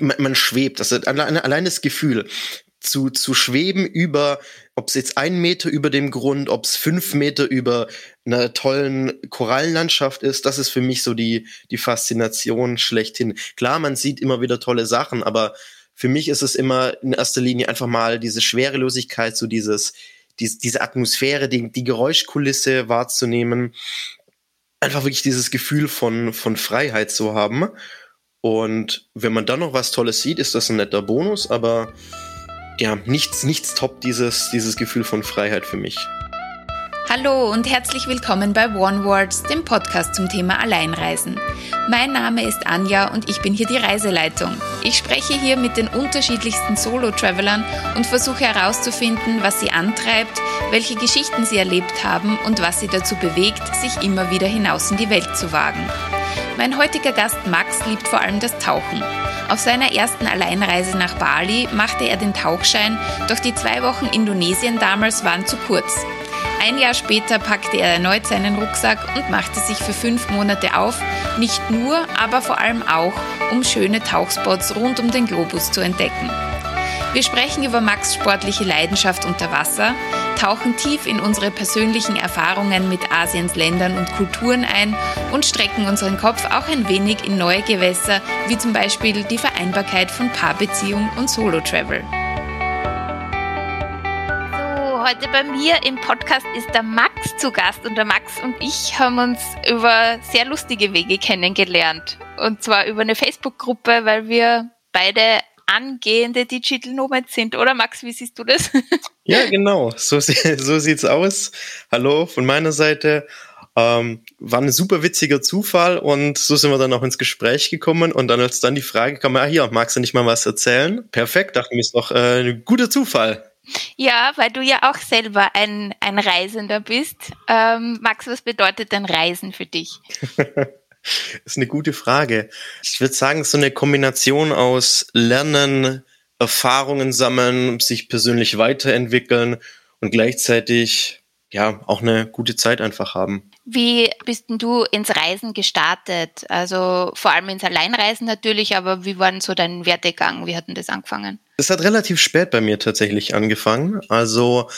man, man schwebt. Das ist allein, allein das Gefühl zu, zu schweben über, ob es jetzt einen Meter über dem Grund, ob es fünf Meter über einer tollen Korallenlandschaft ist, das ist für mich so die, die Faszination schlechthin. Klar, man sieht immer wieder tolle Sachen, aber für mich ist es immer in erster Linie einfach mal diese Schwerelosigkeit, so dieses, die, diese Atmosphäre, die, die Geräuschkulisse wahrzunehmen. Einfach wirklich dieses Gefühl von, von Freiheit zu haben. Und wenn man dann noch was Tolles sieht, ist das ein netter Bonus, aber ja, nichts, nichts top dieses, dieses Gefühl von Freiheit für mich. Hallo und herzlich willkommen bei One Words, dem Podcast zum Thema Alleinreisen. Mein Name ist Anja und ich bin hier die Reiseleitung. Ich spreche hier mit den unterschiedlichsten Solo-Travelern und versuche herauszufinden, was sie antreibt, welche Geschichten sie erlebt haben und was sie dazu bewegt, sich immer wieder hinaus in die Welt zu wagen. Mein heutiger Gast Max liebt vor allem das Tauchen. Auf seiner ersten Alleinreise nach Bali machte er den Tauchschein, doch die zwei Wochen Indonesien damals waren zu kurz. Ein Jahr später packte er erneut seinen Rucksack und machte sich für fünf Monate auf, nicht nur, aber vor allem auch, um schöne Tauchspots rund um den Globus zu entdecken. Wir sprechen über Max sportliche Leidenschaft unter Wasser, tauchen tief in unsere persönlichen Erfahrungen mit Asiens Ländern und Kulturen ein und strecken unseren Kopf auch ein wenig in neue Gewässer, wie zum Beispiel die Vereinbarkeit von Paarbeziehung und Solo-Travel heute bei mir im Podcast ist der Max zu Gast und der Max und ich haben uns über sehr lustige Wege kennengelernt. Und zwar über eine Facebook-Gruppe, weil wir beide angehende Digital Nomads sind, oder Max, wie siehst du das? Ja, genau, so, so sieht's aus. Hallo von meiner Seite. Ähm, war ein super witziger Zufall und so sind wir dann auch ins Gespräch gekommen und dann als dann die Frage kam, ah hier, magst du nicht mal was erzählen? Perfekt, dachte ich, ist doch äh, ein guter Zufall. Ja, weil du ja auch selber ein, ein Reisender bist. Ähm, Max, was bedeutet denn Reisen für dich? das ist eine gute Frage. Ich würde sagen, so eine Kombination aus Lernen, Erfahrungen sammeln, sich persönlich weiterentwickeln und gleichzeitig ja auch eine gute Zeit einfach haben. Wie bist denn du ins Reisen gestartet? Also vor allem ins Alleinreisen natürlich, aber wie war denn so dein Werdegang? Wie hat denn das angefangen? Es hat relativ spät bei mir tatsächlich angefangen. Also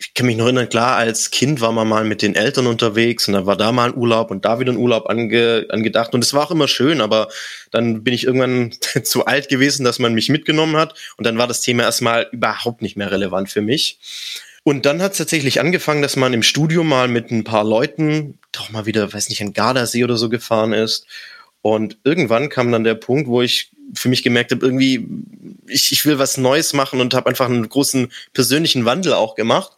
ich kann mich noch erinnern, klar, als Kind war man mal mit den Eltern unterwegs und dann war da mal ein Urlaub und da wieder ein Urlaub ange, angedacht. Und es war auch immer schön, aber dann bin ich irgendwann zu alt gewesen, dass man mich mitgenommen hat. Und dann war das Thema erstmal überhaupt nicht mehr relevant für mich. Und dann hat es tatsächlich angefangen, dass man im Studio mal mit ein paar Leuten doch mal wieder, weiß nicht, an Gardasee oder so gefahren ist. Und irgendwann kam dann der Punkt, wo ich für mich gemerkt habe, irgendwie, ich, ich will was Neues machen und habe einfach einen großen persönlichen Wandel auch gemacht.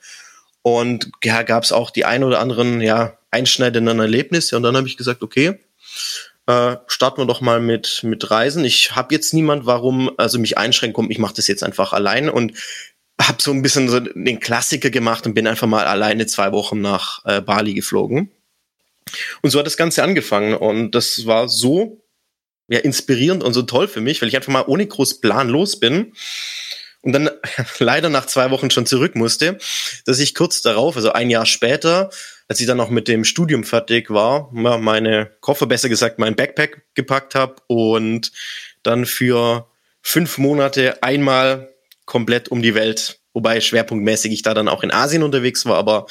Und ja, gab es auch die ein oder anderen ja, einschneidenden Erlebnisse. Und dann habe ich gesagt, okay, äh, starten wir doch mal mit, mit Reisen. Ich habe jetzt niemand, warum also mich einschränken kommt. Ich mache das jetzt einfach allein. Und habe so ein bisschen so den Klassiker gemacht und bin einfach mal alleine zwei Wochen nach äh, Bali geflogen. Und so hat das Ganze angefangen und das war so ja, inspirierend und so toll für mich, weil ich einfach mal ohne groß Plan los bin und dann leider nach zwei Wochen schon zurück musste, dass ich kurz darauf, also ein Jahr später, als ich dann auch mit dem Studium fertig war, meine Koffer, besser gesagt, mein Backpack gepackt habe und dann für fünf Monate einmal komplett um die Welt. Wobei schwerpunktmäßig ich da dann auch in Asien unterwegs war, aber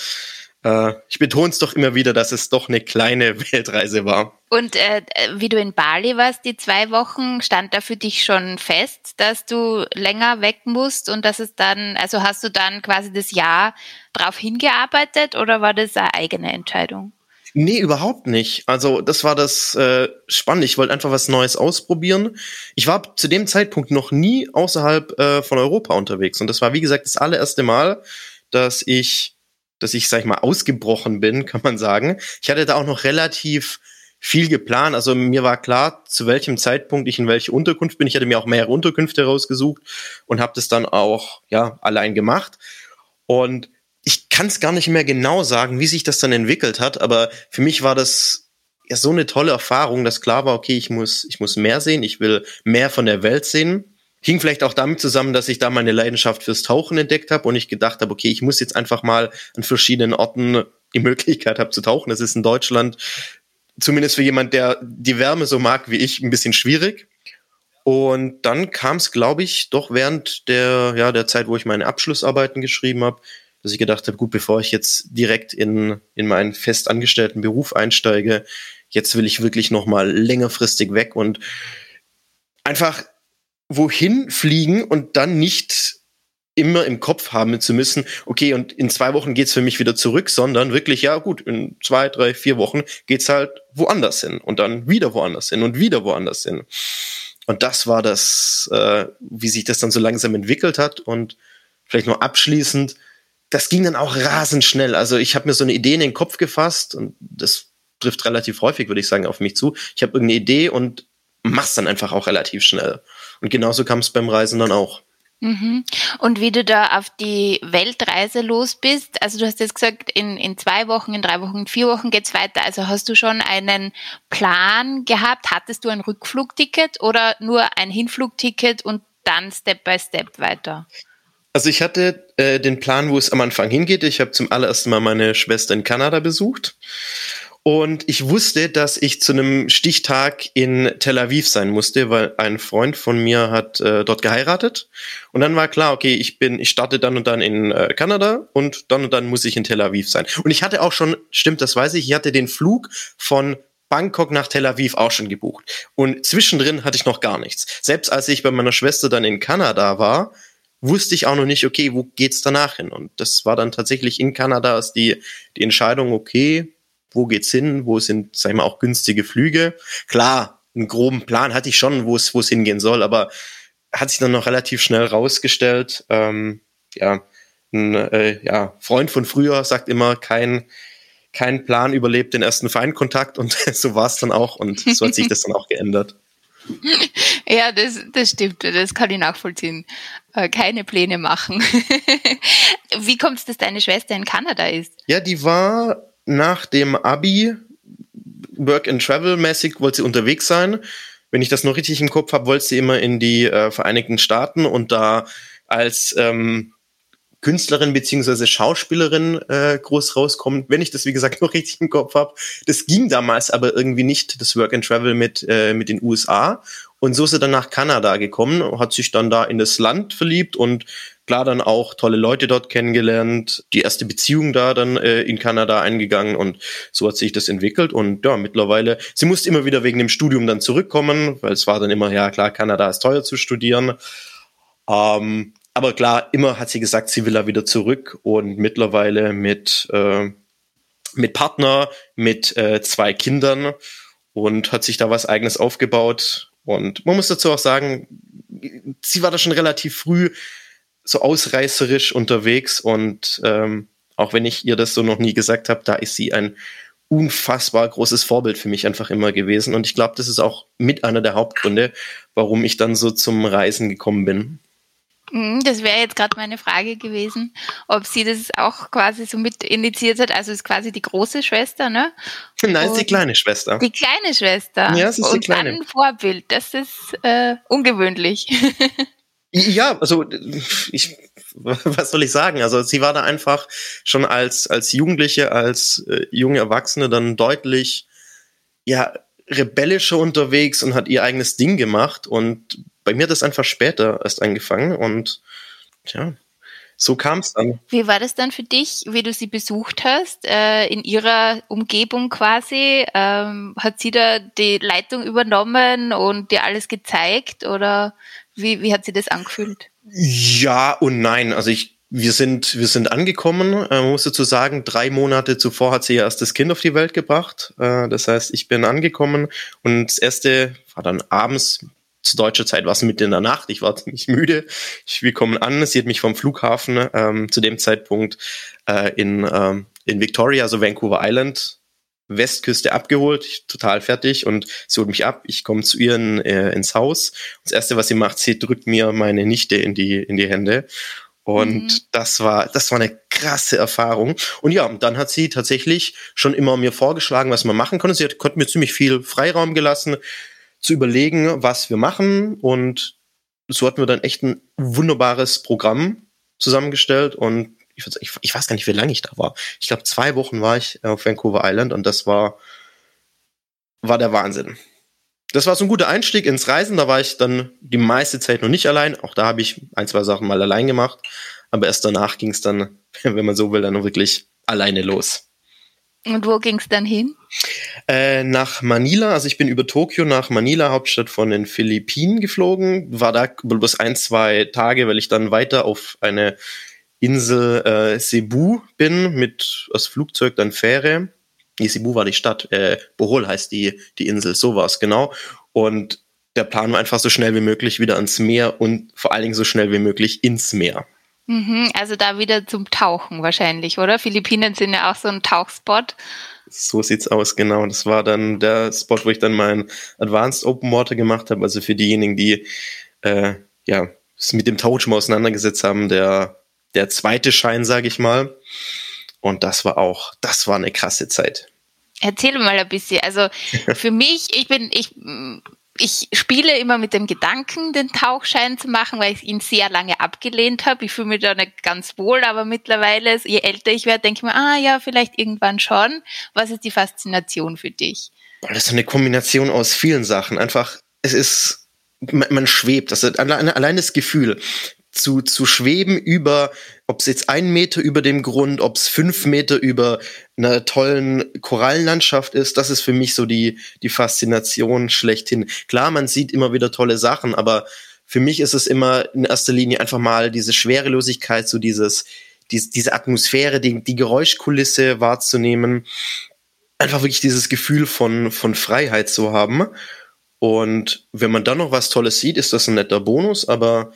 äh, ich betone es doch immer wieder, dass es doch eine kleine Weltreise war. Und äh, wie du in Bali warst, die zwei Wochen, stand da für dich schon fest, dass du länger weg musst und dass es dann, also hast du dann quasi das Jahr drauf hingearbeitet oder war das eine eigene Entscheidung? Nee, überhaupt nicht. Also das war das äh, Spannende. Ich wollte einfach was Neues ausprobieren. Ich war zu dem Zeitpunkt noch nie außerhalb äh, von Europa unterwegs. Und das war, wie gesagt, das allererste Mal, dass ich, dass ich, sag ich mal, ausgebrochen bin, kann man sagen. Ich hatte da auch noch relativ viel geplant. Also mir war klar, zu welchem Zeitpunkt ich in welche Unterkunft bin. Ich hatte mir auch mehrere Unterkünfte rausgesucht und habe das dann auch ja allein gemacht. Und ich kann es gar nicht mehr genau sagen, wie sich das dann entwickelt hat, aber für mich war das ja so eine tolle Erfahrung, dass klar war, okay, ich muss, ich muss mehr sehen, ich will mehr von der Welt sehen. Hing vielleicht auch damit zusammen, dass ich da meine Leidenschaft fürs Tauchen entdeckt habe und ich gedacht habe, okay, ich muss jetzt einfach mal an verschiedenen Orten die Möglichkeit habe zu tauchen. Das ist in Deutschland zumindest für jemand, der die Wärme so mag wie ich, ein bisschen schwierig. Und dann kam es, glaube ich, doch während der, ja, der Zeit, wo ich meine Abschlussarbeiten geschrieben habe, dass ich gedacht habe, gut, bevor ich jetzt direkt in, in meinen festangestellten Beruf einsteige, jetzt will ich wirklich noch mal längerfristig weg und einfach wohin fliegen und dann nicht immer im Kopf haben zu müssen, okay, und in zwei Wochen geht's für mich wieder zurück, sondern wirklich, ja gut, in zwei, drei, vier Wochen geht's halt woanders hin und dann wieder woanders hin und wieder woanders hin. Und das war das, äh, wie sich das dann so langsam entwickelt hat und vielleicht nur abschließend, das ging dann auch rasend schnell. Also ich habe mir so eine Idee in den Kopf gefasst und das trifft relativ häufig, würde ich sagen, auf mich zu. Ich habe irgendeine Idee und mach's dann einfach auch relativ schnell. Und genauso kam es beim Reisen dann auch. Mhm. Und wie du da auf die Weltreise los bist, also du hast jetzt gesagt, in, in zwei Wochen, in drei Wochen, in vier Wochen geht's weiter. Also hast du schon einen Plan gehabt? Hattest du ein Rückflugticket oder nur ein Hinflugticket und dann Step by Step weiter? Also ich hatte äh, den Plan, wo es am Anfang hingeht. Ich habe zum allerersten Mal meine Schwester in Kanada besucht und ich wusste, dass ich zu einem Stichtag in Tel Aviv sein musste, weil ein Freund von mir hat äh, dort geheiratet. Und dann war klar, okay, ich bin, ich starte dann und dann in äh, Kanada und dann und dann muss ich in Tel Aviv sein. Und ich hatte auch schon, stimmt, das weiß ich, ich hatte den Flug von Bangkok nach Tel Aviv auch schon gebucht. Und zwischendrin hatte ich noch gar nichts. Selbst als ich bei meiner Schwester dann in Kanada war, wusste ich auch noch nicht, okay, wo geht's danach hin? Und das war dann tatsächlich in Kanada ist die, die Entscheidung, okay, wo geht's hin, wo sind, sag ich mal, auch günstige Flüge. Klar, einen groben Plan hatte ich schon, wo es, wo es hingehen soll, aber hat sich dann noch relativ schnell rausgestellt. Ähm, ja, ein äh, ja, Freund von früher sagt immer, kein, kein Plan überlebt den ersten Feindkontakt und so war es dann auch und so hat sich das dann auch geändert. Ja, das, das stimmt, das kann ich nachvollziehen. Äh, keine Pläne machen. Wie kommt es, dass deine Schwester in Kanada ist? Ja, die war nach dem Abi Work and Travel mäßig wollte sie unterwegs sein. Wenn ich das noch richtig im Kopf habe, wollte sie immer in die äh, Vereinigten Staaten und da als ähm, Künstlerin beziehungsweise Schauspielerin äh, groß rauskommen, wenn ich das wie gesagt noch richtig im Kopf habe. Das ging damals aber irgendwie nicht, das Work and Travel mit, äh, mit den USA. Und so ist er dann nach Kanada gekommen, hat sich dann da in das Land verliebt und klar dann auch tolle Leute dort kennengelernt, die erste Beziehung da dann äh, in Kanada eingegangen und so hat sich das entwickelt und ja, mittlerweile, sie musste immer wieder wegen dem Studium dann zurückkommen, weil es war dann immer, ja klar, Kanada ist teuer zu studieren. Ähm, aber klar, immer hat sie gesagt, sie will da wieder zurück und mittlerweile mit, äh, mit Partner, mit äh, zwei Kindern und hat sich da was eigenes aufgebaut. Und man muss dazu auch sagen, sie war da schon relativ früh so ausreißerisch unterwegs und ähm, auch wenn ich ihr das so noch nie gesagt habe, da ist sie ein unfassbar großes Vorbild für mich einfach immer gewesen. Und ich glaube, das ist auch mit einer der Hauptgründe, warum ich dann so zum Reisen gekommen bin. Mhm, das wäre jetzt gerade meine Frage gewesen, ob sie das auch quasi so mit initiiert hat. Also ist quasi die große Schwester, ne? Nein, ist die kleine Schwester. Die kleine Schwester. Ja, es ist Und die kleine. dann ein Vorbild. Das ist äh, ungewöhnlich. Ja, also ich, was soll ich sagen? Also sie war da einfach schon als als Jugendliche, als äh, junge Erwachsene dann deutlich ja rebellischer unterwegs und hat ihr eigenes Ding gemacht und bei mir hat das einfach später erst angefangen und ja, so kam es dann. Wie war das dann für dich, wie du sie besucht hast, äh, in ihrer Umgebung quasi? Ähm, hat sie da die Leitung übernommen und dir alles gezeigt oder wie, wie hat sie das angefühlt? Ja und nein. Also ich, wir sind, wir sind angekommen. Äh, muss dazu sagen, drei Monate zuvor hat sie ihr erstes Kind auf die Welt gebracht. Äh, das heißt, ich bin angekommen und das erste war dann abends zu deutscher Zeit war es mitten in der Nacht. Ich war ziemlich müde. Ich, wir kommen an. Sie hat mich vom Flughafen ähm, zu dem Zeitpunkt äh, in, ähm, in Victoria, also Vancouver Island, Westküste abgeholt. Total fertig und sie holt mich ab. Ich komme zu ihr in, äh, ins Haus. Und das erste, was sie macht, sie drückt mir meine Nichte in die in die Hände. Und mhm. das war, das war eine krasse Erfahrung. Und ja, dann hat sie tatsächlich schon immer mir vorgeschlagen, was man machen konnte. Sie hat, konnte mir ziemlich viel Freiraum gelassen zu überlegen, was wir machen. Und so hatten wir dann echt ein wunderbares Programm zusammengestellt. Und ich, ich, ich weiß gar nicht, wie lange ich da war. Ich glaube, zwei Wochen war ich auf Vancouver Island und das war, war der Wahnsinn. das war so ein guter Einstieg ins Reisen. Da war ich dann die meiste Zeit noch nicht allein. Auch da habe ich ein, zwei Sachen mal allein gemacht. Aber erst danach ging es dann, wenn man so will, dann wirklich alleine los. Und wo ging es dann hin? Äh, nach Manila, also ich bin über Tokio nach Manila, Hauptstadt von den Philippinen, geflogen. War da bloß ein, zwei Tage, weil ich dann weiter auf eine Insel äh, Cebu bin, mit aus Flugzeug dann Fähre. Nee, Cebu war die Stadt, äh, Bohol heißt die, die Insel, so war es genau. Und der Plan war einfach so schnell wie möglich wieder ans Meer und vor allen Dingen so schnell wie möglich ins Meer. Mhm, also da wieder zum Tauchen wahrscheinlich, oder? Philippinen sind ja auch so ein Tauchspot. So sieht's aus, genau. Das war dann der Spot, wo ich dann mein Advanced Open Water gemacht habe. Also für diejenigen, die äh, ja es mit dem Tauch schon mal auseinandergesetzt haben, der der zweite Schein, sage ich mal. Und das war auch, das war eine krasse Zeit. Erzähl mal ein bisschen. Also für mich, ich bin, ich ich spiele immer mit dem Gedanken, den Tauchschein zu machen, weil ich ihn sehr lange abgelehnt habe. Ich fühle mich da nicht ganz wohl, aber mittlerweile, je älter ich werde, denke ich mir, ah ja, vielleicht irgendwann schon. Was ist die Faszination für dich? Das ist eine Kombination aus vielen Sachen. Einfach, es ist, man, man schwebt. Das ist allein, allein das Gefühl zu, zu schweben über, ob es jetzt ein Meter über dem Grund, ob es fünf Meter über einer tollen Korallenlandschaft ist, das ist für mich so die, die Faszination schlechthin. Klar, man sieht immer wieder tolle Sachen, aber für mich ist es immer in erster Linie einfach mal diese Schwerelosigkeit, so dieses, die, diese Atmosphäre, die, die Geräuschkulisse wahrzunehmen, einfach wirklich dieses Gefühl von, von Freiheit zu haben. Und wenn man dann noch was Tolles sieht, ist das ein netter Bonus, aber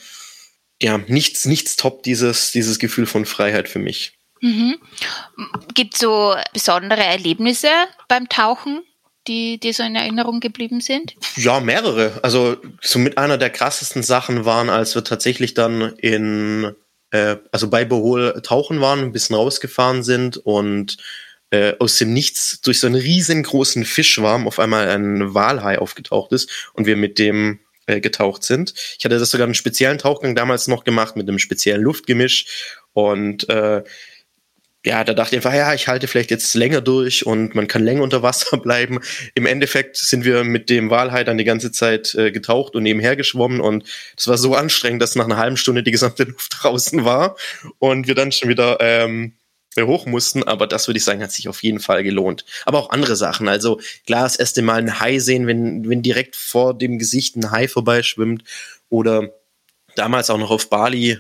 ja, nichts, nichts top dieses, dieses Gefühl von Freiheit für mich. Mhm. Gibt es so besondere Erlebnisse beim Tauchen, die, die so in Erinnerung geblieben sind? Ja, mehrere. Also somit einer der krassesten Sachen waren, als wir tatsächlich dann in, äh, also bei Behol tauchen waren, ein bisschen rausgefahren sind und äh, aus dem Nichts durch so einen riesengroßen Fischwarm auf einmal ein Walhai aufgetaucht ist und wir mit dem äh, getaucht sind. Ich hatte das sogar einen speziellen Tauchgang damals noch gemacht mit einem speziellen Luftgemisch und äh, ja, da dachte ich einfach, ja, ich halte vielleicht jetzt länger durch und man kann länger unter Wasser bleiben. Im Endeffekt sind wir mit dem Walhai dann die ganze Zeit äh, getaucht und nebenher geschwommen und es war so anstrengend, dass nach einer halben Stunde die gesamte Luft draußen war und wir dann schon wieder ähm, hoch mussten, aber das würde ich sagen, hat sich auf jeden Fall gelohnt. Aber auch andere Sachen. Also klar, das erste Mal ein Hai sehen, wenn, wenn direkt vor dem Gesicht ein Hai vorbeischwimmt oder damals auch noch auf Bali,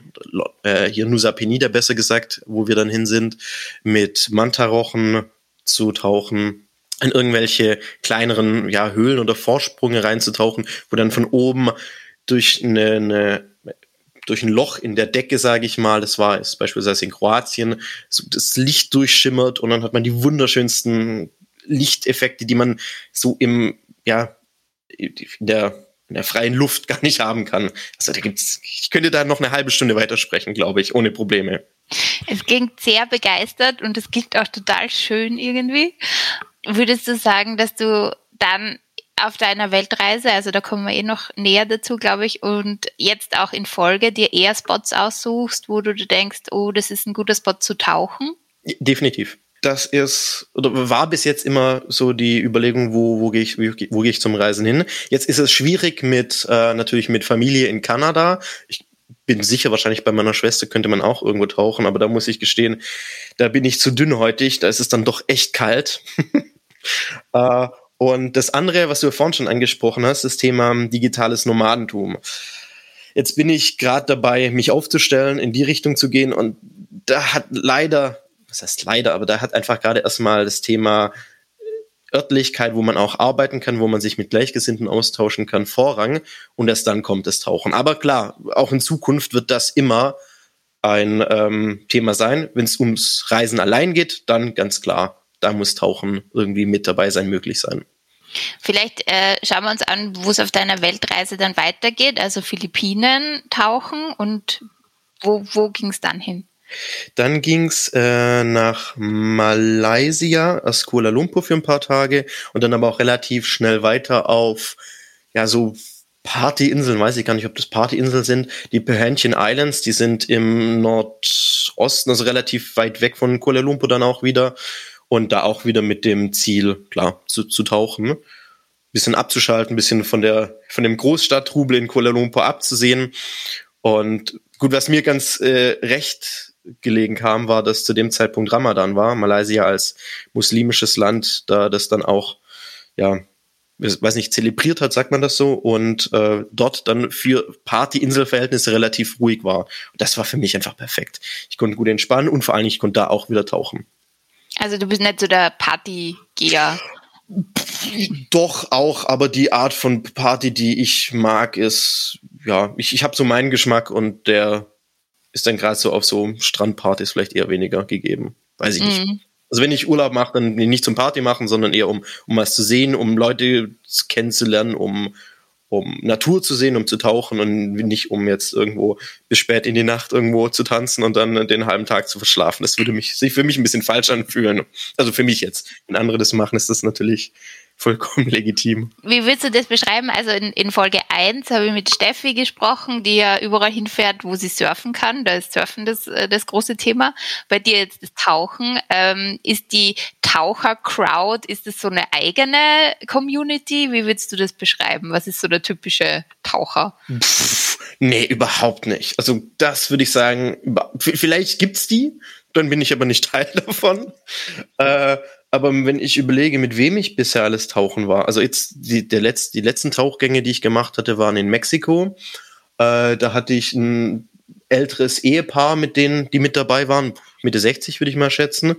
äh, hier Nusa Penida besser gesagt, wo wir dann hin sind, mit Mantarochen zu tauchen, in irgendwelche kleineren ja, Höhlen oder Vorsprünge reinzutauchen, wo dann von oben durch eine, eine durch ein Loch in der Decke, sage ich mal, das war ist beispielsweise in Kroatien, so das Licht durchschimmert und dann hat man die wunderschönsten Lichteffekte, die man so im, ja, in der, in der freien Luft gar nicht haben kann. Also da gibt's, ich könnte da noch eine halbe Stunde weitersprechen, glaube ich, ohne Probleme. Es klingt sehr begeistert und es klingt auch total schön irgendwie. Würdest du sagen, dass du dann auf deiner Weltreise, also da kommen wir eh noch näher dazu, glaube ich, und jetzt auch in Folge dir eher Spots aussuchst, wo du denkst, oh, das ist ein guter Spot zu tauchen? Definitiv. Das ist oder war bis jetzt immer so die Überlegung, wo, wo gehe ich, wo gehe ich zum Reisen hin. Jetzt ist es schwierig mit äh, natürlich mit Familie in Kanada. Ich bin sicher, wahrscheinlich bei meiner Schwester könnte man auch irgendwo tauchen, aber da muss ich gestehen, da bin ich zu dünnhäutig, da ist es dann doch echt kalt. äh, und das andere, was du vorhin schon angesprochen hast, das Thema digitales Nomadentum. Jetzt bin ich gerade dabei, mich aufzustellen, in die Richtung zu gehen. Und da hat leider, was heißt leider, aber da hat einfach gerade erstmal das Thema Örtlichkeit, wo man auch arbeiten kann, wo man sich mit Gleichgesinnten austauschen kann, Vorrang. Und erst dann kommt das Tauchen. Aber klar, auch in Zukunft wird das immer ein ähm, Thema sein. Wenn es ums Reisen allein geht, dann ganz klar da muss Tauchen irgendwie mit dabei sein, möglich sein. Vielleicht äh, schauen wir uns an, wo es auf deiner Weltreise dann weitergeht, also Philippinen tauchen und wo, wo ging es dann hin? Dann ging's äh, nach Malaysia, aus Kuala Lumpur für ein paar Tage und dann aber auch relativ schnell weiter auf ja so Partyinseln, weiß ich gar nicht, ob das Partyinseln sind, die Perhentian Islands, die sind im Nordosten, also relativ weit weg von Kuala Lumpur dann auch wieder und da auch wieder mit dem Ziel, klar, zu, zu tauchen. bisschen abzuschalten, bisschen von der von dem Großstadttrubel in Kuala Lumpur abzusehen. Und gut, was mir ganz äh, recht gelegen kam, war, dass zu dem Zeitpunkt Ramadan war. Malaysia als muslimisches Land, da das dann auch, ja, weiß nicht, zelebriert hat, sagt man das so, und äh, dort dann für Party-Inselverhältnisse relativ ruhig war. Und das war für mich einfach perfekt. Ich konnte gut entspannen und vor allem ich konnte da auch wieder tauchen. Also du bist nicht so der Partygeher. Doch auch, aber die Art von Party, die ich mag, ist, ja, ich, ich habe so meinen Geschmack und der ist dann gerade so auf so Strandpartys vielleicht eher weniger gegeben. Weiß ich mm. nicht. Mhm. Also wenn ich Urlaub mache, dann nicht zum Party machen, sondern eher um, um was zu sehen, um Leute kennenzulernen, um, um Natur zu sehen, um zu tauchen und nicht um jetzt irgendwo bis spät in die Nacht irgendwo zu tanzen und dann den halben Tag zu verschlafen. Das würde mich, sich für mich ein bisschen falsch anfühlen. Also für mich jetzt. Wenn andere das machen, ist das natürlich vollkommen legitim. Wie willst du das beschreiben? Also in, in Folge 1 habe ich mit Steffi gesprochen, die ja überall hinfährt, wo sie surfen kann. Da ist Surfen das, äh, das große Thema. Bei dir jetzt das Tauchen. Ähm, ist die Taucher-Crowd, ist das so eine eigene Community? Wie würdest du das beschreiben? Was ist so der typische Taucher? Pff, nee, überhaupt nicht. Also das würde ich sagen, vielleicht gibt's die, dann bin ich aber nicht Teil davon. Äh, aber wenn ich überlege, mit wem ich bisher alles tauchen war, also jetzt die, der Letz-, die letzten Tauchgänge, die ich gemacht hatte, waren in Mexiko. Äh, da hatte ich ein älteres Ehepaar, mit denen, die mit dabei waren, Mitte 60 würde ich mal schätzen.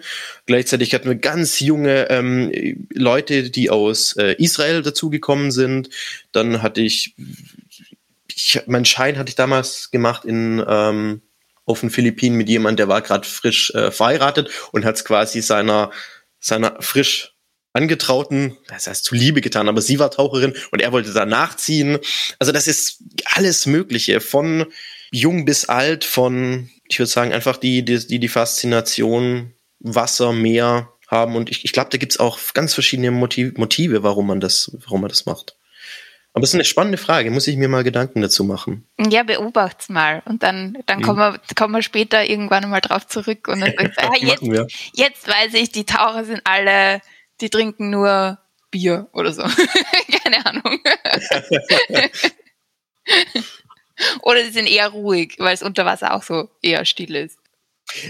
Gleichzeitig hatten wir ganz junge ähm, Leute, die aus äh, Israel dazugekommen sind. Dann hatte ich, ich, mein Schein hatte ich damals gemacht in ähm, auf den Philippinen mit jemandem, der war gerade frisch äh, verheiratet und hat es quasi seiner seiner frisch Angetrauten, das heißt zuliebe getan, aber sie war Taucherin und er wollte da nachziehen. Also das ist alles Mögliche, von jung bis alt, von, ich würde sagen, einfach die, die, die, Faszination Wasser, Meer haben. Und ich, ich glaube, da gibt's auch ganz verschiedene Motive, Motive, warum man das, warum man das macht. Aber es ist eine spannende Frage, muss ich mir mal Gedanken dazu machen. Ja, beobacht's mal und dann, dann kommen, wir, kommen wir später irgendwann mal drauf zurück und dann sagst ah, jetzt, jetzt weiß ich, die Taucher sind alle, die trinken nur Bier oder so. Keine Ahnung. oder sie sind eher ruhig, weil es unter Wasser auch so eher still ist.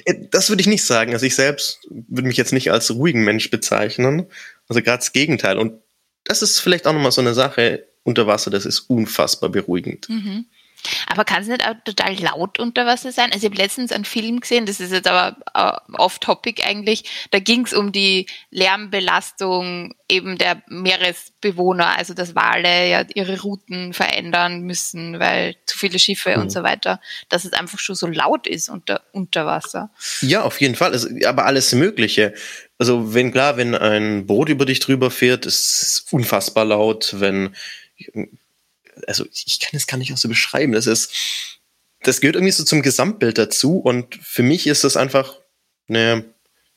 Äh, das würde ich nicht sagen. Also ich selbst würde mich jetzt nicht als ruhigen Mensch bezeichnen. Also gerade das Gegenteil. Und das ist vielleicht auch nochmal so eine Sache unter Wasser, das ist unfassbar beruhigend. Mhm. Aber kann es nicht auch total laut unter Wasser sein? Also ich habe letztens einen Film gesehen, das ist jetzt aber uh, off-topic eigentlich. Da ging es um die Lärmbelastung eben der Meeresbewohner, also dass Wale ja ihre Routen verändern müssen, weil zu viele Schiffe mhm. und so weiter, dass es einfach schon so laut ist unter, unter Wasser. Ja, auf jeden Fall. Also, aber alles Mögliche. Also wenn klar, wenn ein Boot über dich drüber fährt, ist es unfassbar laut, wenn also ich kann es gar nicht auch so beschreiben. Das ist, das gehört irgendwie so zum Gesamtbild dazu und für mich ist das einfach eine,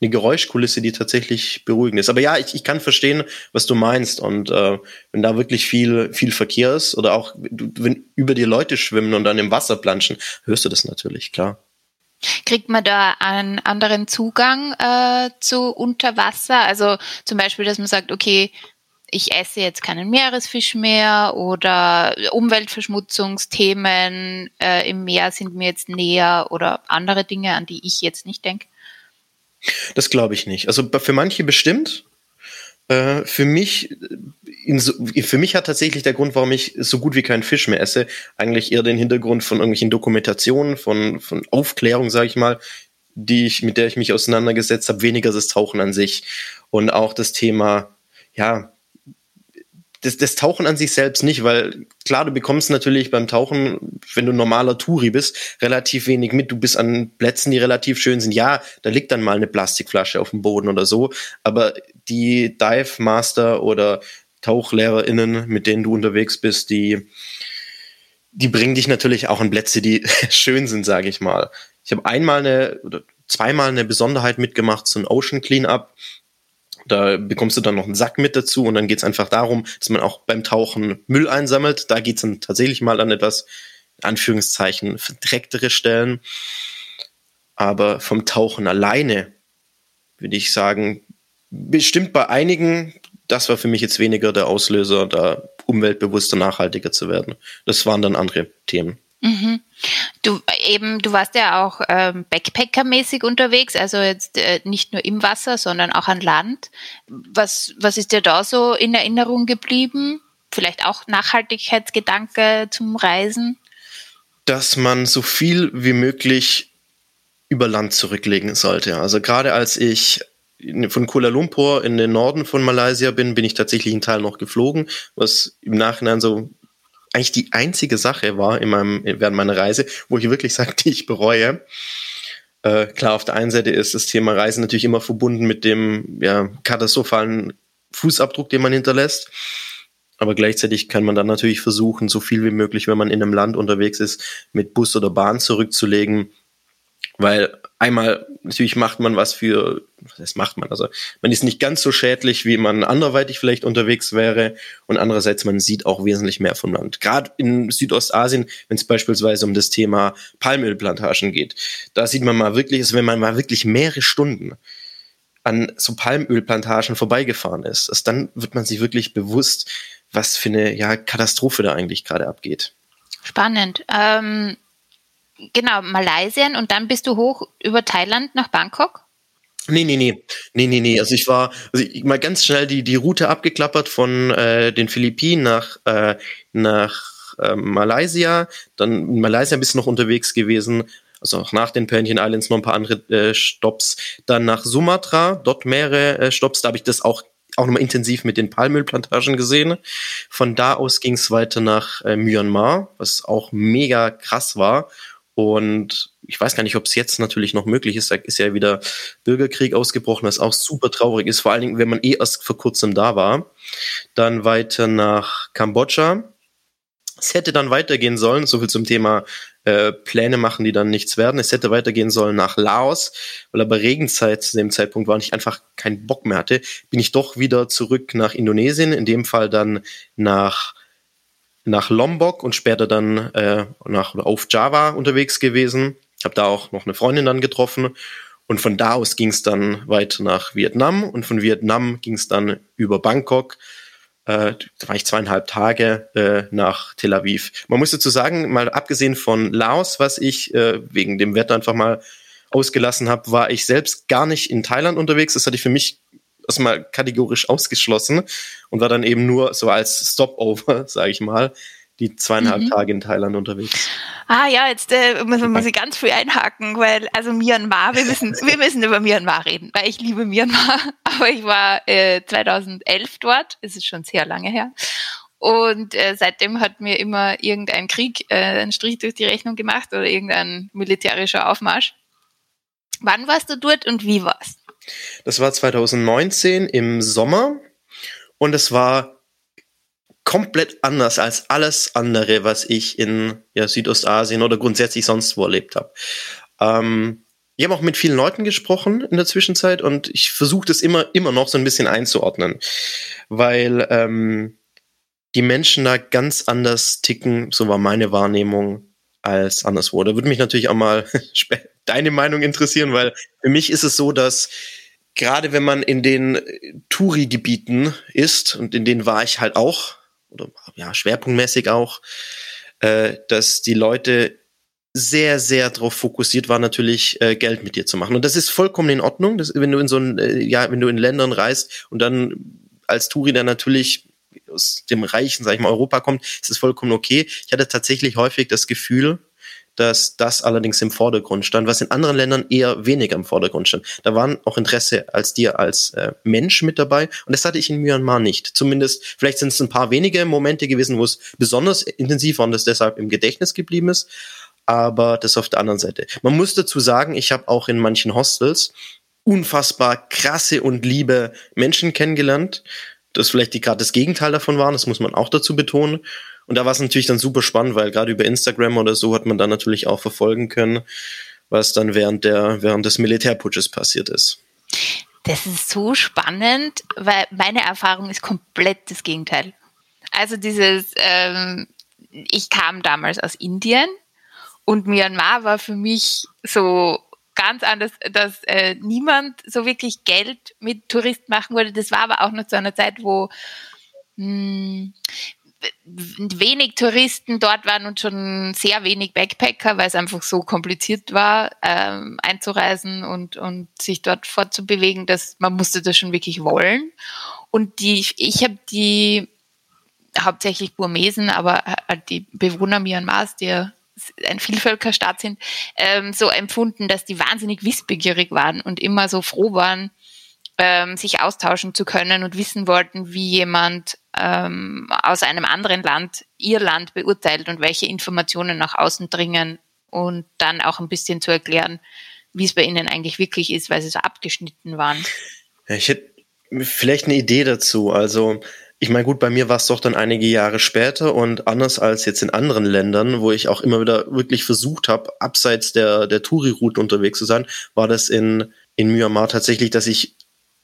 eine Geräuschkulisse, die tatsächlich beruhigend ist. Aber ja, ich, ich kann verstehen, was du meinst und äh, wenn da wirklich viel, viel Verkehr ist oder auch wenn über dir Leute schwimmen und dann im Wasser planschen, hörst du das natürlich, klar. Kriegt man da einen anderen Zugang äh, zu Unterwasser? Also zum Beispiel, dass man sagt, okay, ich esse jetzt keinen Meeresfisch mehr oder Umweltverschmutzungsthemen äh, im Meer sind mir jetzt näher oder andere Dinge, an die ich jetzt nicht denke? Das glaube ich nicht. Also für manche bestimmt. Äh, für mich, für mich hat tatsächlich der Grund, warum ich so gut wie keinen Fisch mehr esse, eigentlich eher den Hintergrund von irgendwelchen Dokumentationen, von, von Aufklärung, sage ich mal, die ich, mit der ich mich auseinandergesetzt habe, weniger das Tauchen an sich und auch das Thema, ja, das, das Tauchen an sich selbst nicht, weil klar, du bekommst natürlich beim Tauchen, wenn du normaler Touri bist, relativ wenig mit. Du bist an Plätzen, die relativ schön sind. Ja, da liegt dann mal eine Plastikflasche auf dem Boden oder so, aber die Dive Master oder TauchlehrerInnen, mit denen du unterwegs bist, die, die bringen dich natürlich auch an Plätze, die schön sind, sage ich mal. Ich habe einmal eine oder zweimal eine Besonderheit mitgemacht, so ein Ocean Cleanup. Da bekommst du dann noch einen Sack mit dazu und dann geht es einfach darum, dass man auch beim Tauchen Müll einsammelt. Da geht es dann tatsächlich mal an etwas, in Anführungszeichen, verdrecktere Stellen. Aber vom Tauchen alleine würde ich sagen, bestimmt bei einigen das war für mich jetzt weniger der Auslöser, da umweltbewusster, nachhaltiger zu werden. Das waren dann andere Themen. Mhm. Du eben, du warst ja auch ähm, Backpacker-mäßig unterwegs, also jetzt äh, nicht nur im Wasser, sondern auch an Land. Was, was ist dir da so in Erinnerung geblieben? Vielleicht auch Nachhaltigkeitsgedanke zum Reisen? Dass man so viel wie möglich über Land zurücklegen sollte. Also gerade als ich von Kuala Lumpur in den Norden von Malaysia bin, bin ich tatsächlich einen Teil noch geflogen, was im Nachhinein so eigentlich die einzige Sache war in meinem, während meiner Reise, wo ich wirklich sage, die ich bereue. Äh, klar, auf der einen Seite ist das Thema Reisen natürlich immer verbunden mit dem ja, katastrophalen Fußabdruck, den man hinterlässt. Aber gleichzeitig kann man dann natürlich versuchen, so viel wie möglich, wenn man in einem Land unterwegs ist, mit Bus oder Bahn zurückzulegen, weil einmal, natürlich macht man was für, was macht man? Also man ist nicht ganz so schädlich, wie man anderweitig vielleicht unterwegs wäre. Und andererseits, man sieht auch wesentlich mehr vom Land. Gerade in Südostasien, wenn es beispielsweise um das Thema Palmölplantagen geht, da sieht man mal wirklich, also wenn man mal wirklich mehrere Stunden an so Palmölplantagen vorbeigefahren ist, also dann wird man sich wirklich bewusst, was für eine ja, Katastrophe da eigentlich gerade abgeht. Spannend. Ähm genau, Malaysia und dann bist du hoch über Thailand nach Bangkok? Nee, nee, nee. Nee, nee, nee. Also ich war also ich mal ganz schnell die, die Route abgeklappert von äh, den Philippinen nach, äh, nach äh, Malaysia. Dann in Malaysia ein bisschen noch unterwegs gewesen. Also auch nach den Pernian Islands noch ein paar andere äh, Stops. Dann nach Sumatra, dort mehrere äh, Stops. Da habe ich das auch auch nochmal intensiv mit den Palmölplantagen gesehen. Von da aus ging es weiter nach äh, Myanmar, was auch mega krass war. Und ich weiß gar nicht, ob es jetzt natürlich noch möglich ist. Da ist ja wieder Bürgerkrieg ausgebrochen, was auch super traurig ist. Vor allen Dingen, wenn man eh erst vor kurzem da war. Dann weiter nach Kambodscha. Es hätte dann weitergehen sollen, so viel zum Thema äh, Pläne machen, die dann nichts werden. Es hätte weitergehen sollen nach Laos, weil aber Regenzeit zu dem Zeitpunkt war und ich einfach keinen Bock mehr hatte, bin ich doch wieder zurück nach Indonesien, in dem Fall dann nach nach Lombok und später dann äh, nach oder auf Java unterwegs gewesen. Habe da auch noch eine Freundin dann getroffen und von da aus ging es dann weiter nach Vietnam und von Vietnam ging es dann über Bangkok. Äh, da war ich zweieinhalb Tage äh, nach Tel Aviv. Man muss dazu sagen, mal abgesehen von Laos, was ich äh, wegen dem Wetter einfach mal ausgelassen habe, war ich selbst gar nicht in Thailand unterwegs. Das hatte ich für mich erstmal kategorisch ausgeschlossen und war dann eben nur so als Stopover, sage ich mal, die zweieinhalb mhm. Tage in Thailand unterwegs. Ah ja, jetzt äh, muss, muss ich ganz früh einhaken, weil also Myanmar, wir müssen, wir müssen über Myanmar reden, weil ich liebe Myanmar, aber ich war äh, 2011 dort, es ist schon sehr lange her. Und äh, seitdem hat mir immer irgendein Krieg äh, einen Strich durch die Rechnung gemacht oder irgendein militärischer Aufmarsch. Wann warst du dort und wie war's? Das war 2019 im Sommer und es war komplett anders als alles andere, was ich in ja, Südostasien oder grundsätzlich sonst wo erlebt habe. Ähm, ich habe auch mit vielen Leuten gesprochen in der Zwischenzeit und ich versuche das immer, immer noch so ein bisschen einzuordnen, weil ähm, die Menschen da ganz anders ticken, so war meine Wahrnehmung, als anderswo. Da würde mich natürlich auch mal deine Meinung interessieren, weil für mich ist es so, dass gerade wenn man in den Touri-Gebieten ist, und in denen war ich halt auch, oder ja, schwerpunktmäßig auch, äh, dass die Leute sehr, sehr darauf fokussiert waren, natürlich äh, Geld mit dir zu machen. Und das ist vollkommen in Ordnung, dass, wenn du in so ein, äh, ja, wenn du in Ländern reist und dann als Touri dann natürlich aus dem reichen, sag ich mal, Europa kommt, ist es vollkommen okay. Ich hatte tatsächlich häufig das Gefühl, dass das allerdings im Vordergrund stand, was in anderen Ländern eher weniger im Vordergrund stand. Da waren auch Interesse als dir als äh, Mensch mit dabei und das hatte ich in Myanmar nicht. Zumindest, vielleicht sind es ein paar wenige Momente gewesen, wo es besonders intensiv war und das deshalb im Gedächtnis geblieben ist, aber das auf der anderen Seite. Man muss dazu sagen, ich habe auch in manchen Hostels unfassbar krasse und liebe Menschen kennengelernt, das vielleicht die gerade das Gegenteil davon waren, das muss man auch dazu betonen. Und da war es natürlich dann super spannend, weil gerade über Instagram oder so hat man dann natürlich auch verfolgen können, was dann während der, während des Militärputsches passiert ist. Das ist so spannend, weil meine Erfahrung ist komplett das Gegenteil. Also dieses, ähm, ich kam damals aus Indien und Myanmar war für mich so ganz anders, dass äh, niemand so wirklich Geld mit Touristen machen wollte. Das war aber auch noch zu einer Zeit, wo mh, hm, wenig Touristen dort waren und schon sehr wenig Backpacker, weil es einfach so kompliziert war, ähm, einzureisen und, und sich dort fortzubewegen, dass man musste das schon wirklich wollen. Und die, ich habe die hauptsächlich Burmesen, aber halt die Bewohner Myanmars, die ja ein Vielvölkerstaat sind, ähm, so empfunden, dass die wahnsinnig wissbegierig waren und immer so froh waren, ähm, sich austauschen zu können und wissen wollten, wie jemand ähm, aus einem anderen Land ihr Land beurteilt und welche Informationen nach außen dringen und dann auch ein bisschen zu erklären, wie es bei ihnen eigentlich wirklich ist, weil sie so abgeschnitten waren. Ich hätte vielleicht eine Idee dazu. Also ich meine, gut, bei mir war es doch dann einige Jahre später und anders als jetzt in anderen Ländern, wo ich auch immer wieder wirklich versucht habe, abseits der, der Touri-Route unterwegs zu sein, war das in, in Myanmar tatsächlich, dass ich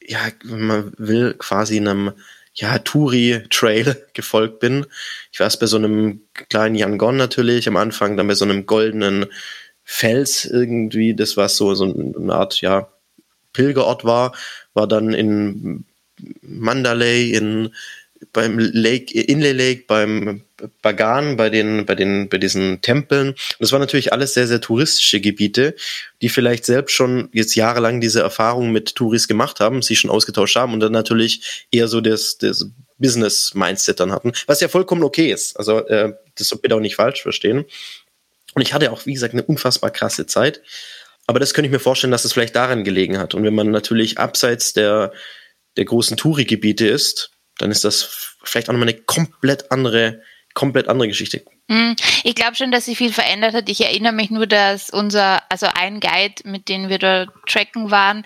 ja, wenn man will, quasi einem ja, Touri-Trail gefolgt bin. Ich war erst bei so einem kleinen Yangon natürlich am Anfang, dann bei so einem goldenen Fels irgendwie, das was so, so eine Art, ja, Pilgerort war, war dann in Mandalay, in beim Lake, Inlay Lake, beim Bagan, bei den, bei den, bei diesen Tempeln. Und das waren natürlich alles sehr, sehr touristische Gebiete, die vielleicht selbst schon jetzt jahrelang diese Erfahrung mit Touris gemacht haben, sich schon ausgetauscht haben und dann natürlich eher so das, das Business-Mindset dann hatten, was ja vollkommen okay ist. Also, äh, das bitte auch nicht falsch verstehen. Und ich hatte auch, wie gesagt, eine unfassbar krasse Zeit. Aber das könnte ich mir vorstellen, dass es vielleicht daran gelegen hat. Und wenn man natürlich abseits der, der großen Touri-Gebiete ist, dann ist das vielleicht auch nochmal eine komplett andere, komplett andere Geschichte. Hm, ich glaube schon, dass sich viel verändert hat. Ich erinnere mich nur, dass unser, also ein Guide, mit dem wir da tracken waren,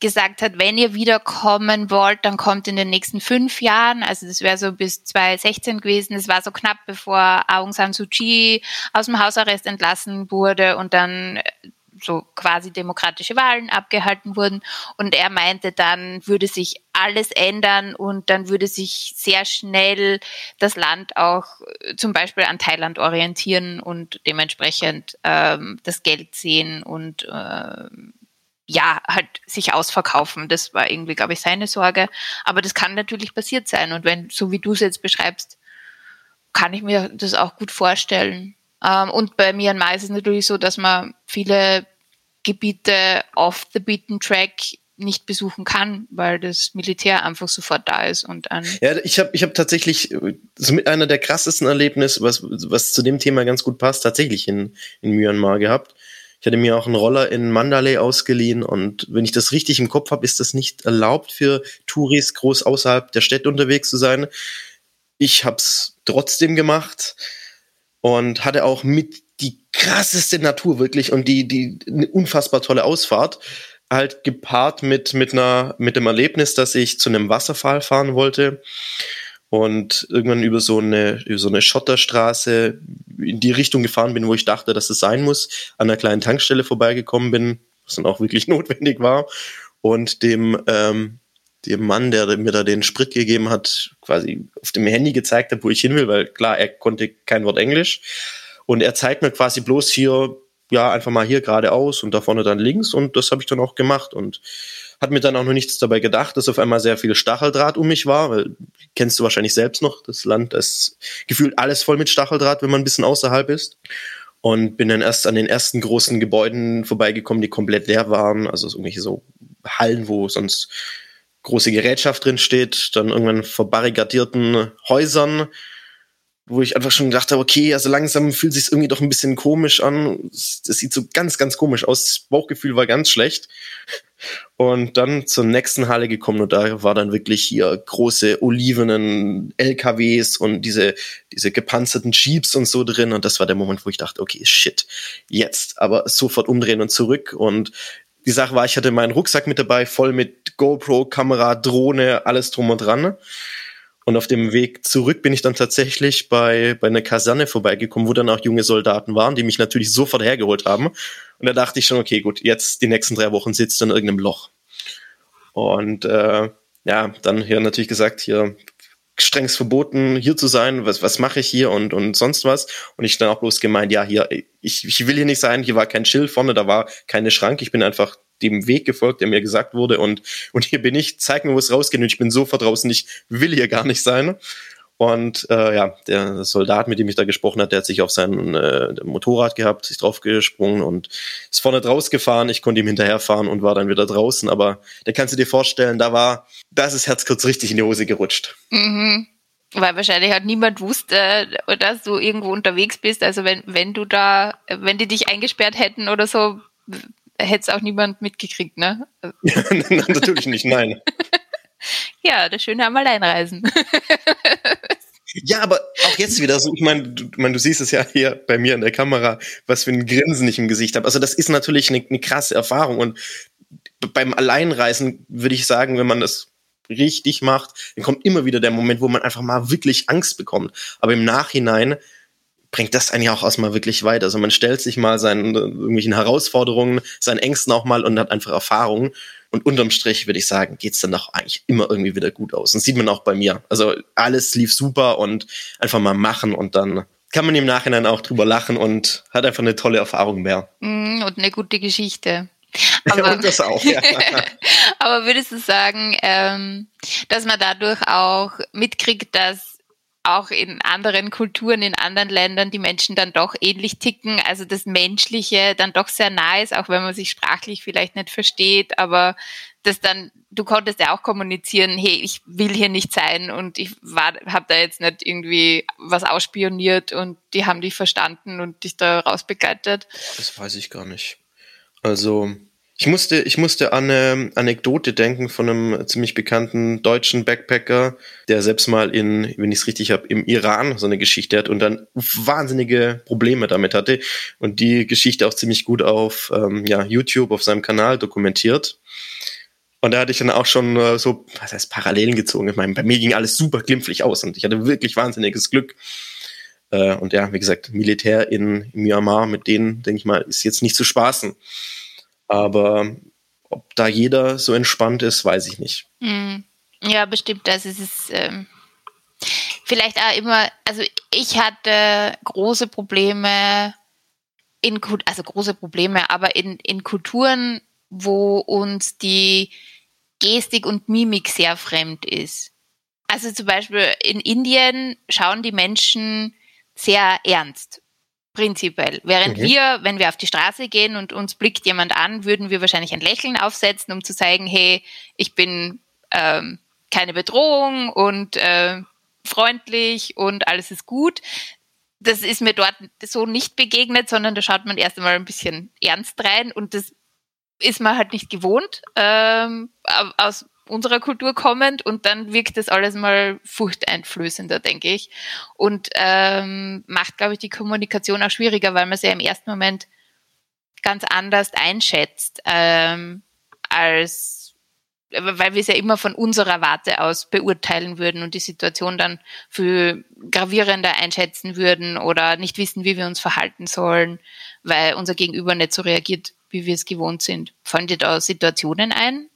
gesagt hat, wenn ihr wiederkommen wollt, dann kommt in den nächsten fünf Jahren. Also das wäre so bis 2016 gewesen. Das war so knapp bevor Aung San Suu Kyi aus dem Hausarrest entlassen wurde und dann so quasi demokratische Wahlen abgehalten wurden. Und er meinte, dann würde sich alles ändern und dann würde sich sehr schnell das Land auch äh, zum Beispiel an Thailand orientieren und dementsprechend ähm, das Geld sehen und äh, ja, halt sich ausverkaufen. Das war irgendwie, glaube ich, seine Sorge. Aber das kann natürlich passiert sein. Und wenn, so wie du es jetzt beschreibst, kann ich mir das auch gut vorstellen. Ähm, und bei Myanmar ist es natürlich so, dass man viele Gebiete off the beaten track nicht besuchen kann, weil das Militär einfach sofort da ist und an. Ja, ich habe ich hab tatsächlich so mit einer der krassesten Erlebnisse, was, was zu dem Thema ganz gut passt, tatsächlich in, in Myanmar gehabt. Ich hatte mir auch einen Roller in Mandalay ausgeliehen und wenn ich das richtig im Kopf habe, ist das nicht erlaubt für Touris groß außerhalb der Städte unterwegs zu sein. Ich habe es trotzdem gemacht und hatte auch mit die krasseste Natur wirklich und die, die eine unfassbar tolle Ausfahrt. Halt gepaart mit, mit einer, mit dem Erlebnis, dass ich zu einem Wasserfall fahren wollte und irgendwann über so eine, über so eine Schotterstraße in die Richtung gefahren bin, wo ich dachte, dass es sein muss, an einer kleinen Tankstelle vorbeigekommen bin, was dann auch wirklich notwendig war und dem, ähm, dem Mann, der mir da den Sprit gegeben hat, quasi auf dem Handy gezeigt hat, wo ich hin will, weil klar, er konnte kein Wort Englisch und er zeigt mir quasi bloß hier, ja, einfach mal hier geradeaus und da vorne dann links. Und das habe ich dann auch gemacht und hat mir dann auch noch nichts dabei gedacht, dass auf einmal sehr viel Stacheldraht um mich war, weil kennst du wahrscheinlich selbst noch, das Land ist gefühlt alles voll mit Stacheldraht, wenn man ein bisschen außerhalb ist. Und bin dann erst an den ersten großen Gebäuden vorbeigekommen, die komplett leer waren, also so irgendwelche so Hallen, wo sonst große Gerätschaft drin steht, dann irgendwann verbarrikadierten Häusern, wo ich einfach schon gedacht habe, okay, also langsam fühlt sich irgendwie doch ein bisschen komisch an. Das sieht so ganz, ganz komisch aus. Das Bauchgefühl war ganz schlecht. Und dann zur nächsten Halle gekommen und da war dann wirklich hier große olivenen LKWs und diese, diese gepanzerten Jeeps und so drin. Und das war der Moment, wo ich dachte, okay, shit, jetzt. Aber sofort umdrehen und zurück. Und die Sache war, ich hatte meinen Rucksack mit dabei, voll mit GoPro, Kamera, Drohne, alles drum und dran. Und auf dem Weg zurück bin ich dann tatsächlich bei, bei einer Kaserne vorbeigekommen, wo dann auch junge Soldaten waren, die mich natürlich sofort hergeholt haben. Und da dachte ich schon, okay, gut, jetzt die nächsten drei Wochen sitzt in irgendeinem Loch. Und äh, ja, dann hier natürlich gesagt, hier strengst verboten, hier zu sein, was, was mache ich hier und, und sonst was. Und ich dann auch bloß gemeint, ja, hier, ich, ich will hier nicht sein, hier war kein Schild vorne, da war keine Schranke, ich bin einfach dem Weg gefolgt, der mir gesagt wurde und, und hier bin ich, zeig mir, wo es rausgeht und ich bin sofort draußen, ich will hier gar nicht sein. Und äh, ja, der Soldat, mit dem ich da gesprochen hat, der hat sich auf sein äh, Motorrad gehabt, sich draufgesprungen und ist vorne draus gefahren. Ich konnte ihm hinterherfahren und war dann wieder draußen. Aber da kannst du dir vorstellen, da war, da ist das Herz kurz richtig in die Hose gerutscht. Mhm. Weil wahrscheinlich hat niemand wusste, dass du irgendwo unterwegs bist. Also wenn, wenn du da, wenn die dich eingesperrt hätten oder so, hätte es auch niemand mitgekriegt, ne? Ja, natürlich nicht, nein. Ja, das Schöne am Alleinreisen. Ja, aber auch jetzt wieder so, ich meine, du, mein, du siehst es ja hier bei mir in der Kamera, was für ein Grinsen ich im Gesicht habe. Also das ist natürlich eine, eine krasse Erfahrung und beim Alleinreisen würde ich sagen, wenn man das richtig macht, dann kommt immer wieder der Moment, wo man einfach mal wirklich Angst bekommt. Aber im Nachhinein bringt das ja auch erstmal wirklich weiter. Also man stellt sich mal seinen irgendwelchen Herausforderungen, seinen Ängsten auch mal und hat einfach Erfahrungen. Und unterm Strich würde ich sagen, geht's dann auch eigentlich immer irgendwie wieder gut aus. Und sieht man auch bei mir. Also alles lief super und einfach mal machen und dann kann man im Nachhinein auch drüber lachen und hat einfach eine tolle Erfahrung mehr. Mm, und eine gute Geschichte. Aber, und das auch, ja. aber würdest du sagen, ähm, dass man dadurch auch mitkriegt, dass auch in anderen Kulturen, in anderen Ländern die Menschen dann doch ähnlich ticken, also das Menschliche dann doch sehr nah ist, auch wenn man sich sprachlich vielleicht nicht versteht, aber das dann, du konntest ja auch kommunizieren, hey, ich will hier nicht sein und ich habe da jetzt nicht irgendwie was ausspioniert und die haben dich verstanden und dich da rausbegleitet. Das weiß ich gar nicht. Also ich musste, ich musste an eine Anekdote denken von einem ziemlich bekannten deutschen Backpacker, der selbst mal in, wenn ich es richtig habe, im Iran so eine Geschichte hat und dann wahnsinnige Probleme damit hatte und die Geschichte auch ziemlich gut auf ähm, ja, YouTube, auf seinem Kanal dokumentiert. Und da hatte ich dann auch schon äh, so, was heißt, Parallelen gezogen. Ich meine, bei mir ging alles super glimpflich aus und ich hatte wirklich wahnsinniges Glück. Äh, und ja, wie gesagt, Militär in Myanmar, mit denen, denke ich mal, ist jetzt nicht zu spaßen. Aber ob da jeder so entspannt ist, weiß ich nicht. Hm. Ja, bestimmt. Also es ist ähm, vielleicht auch immer, also ich hatte große Probleme in also große Probleme, aber in, in Kulturen, wo uns die Gestik und Mimik sehr fremd ist. Also zum Beispiel in Indien schauen die Menschen sehr ernst Prinzipiell. Während okay. wir, wenn wir auf die Straße gehen und uns blickt jemand an, würden wir wahrscheinlich ein Lächeln aufsetzen, um zu zeigen, hey, ich bin ähm, keine Bedrohung und äh, freundlich und alles ist gut. Das ist mir dort so nicht begegnet, sondern da schaut man erst einmal ein bisschen ernst rein und das ist man halt nicht gewohnt ähm, aus unserer Kultur kommend und dann wirkt das alles mal furchteinflößender, denke ich. Und ähm, macht, glaube ich, die Kommunikation auch schwieriger, weil man sie ja im ersten Moment ganz anders einschätzt, ähm, als weil wir es ja immer von unserer Warte aus beurteilen würden und die Situation dann für gravierender einschätzen würden oder nicht wissen, wie wir uns verhalten sollen, weil unser Gegenüber nicht so reagiert, wie wir es gewohnt sind. Fallen dir da Situationen ein,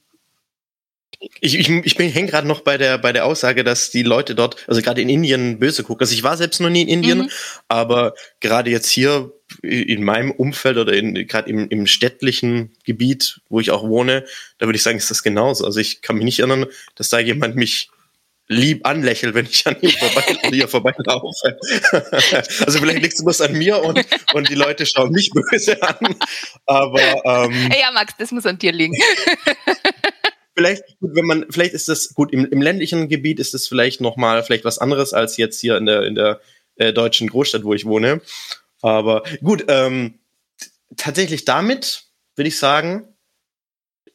ich, ich, ich bin hänge gerade noch bei der bei der Aussage, dass die Leute dort, also gerade in Indien böse gucken. Also ich war selbst noch nie in Indien, mhm. aber gerade jetzt hier in meinem Umfeld oder in gerade im, im städtlichen Gebiet, wo ich auch wohne, da würde ich sagen, ist das genauso. Also ich kann mich nicht erinnern, dass da jemand mich lieb anlächelt, wenn ich an ihm vorbei, hier vorbeilaufe. also vielleicht liegt es bloß an mir und, und die Leute schauen mich böse an. Aber ähm, ja, Max, das muss an dir liegen vielleicht, wenn man, vielleicht ist das, gut, im, im ländlichen Gebiet ist es vielleicht nochmal vielleicht was anderes als jetzt hier in der, in der äh, deutschen Großstadt, wo ich wohne. Aber gut, ähm, tatsächlich damit würde ich sagen,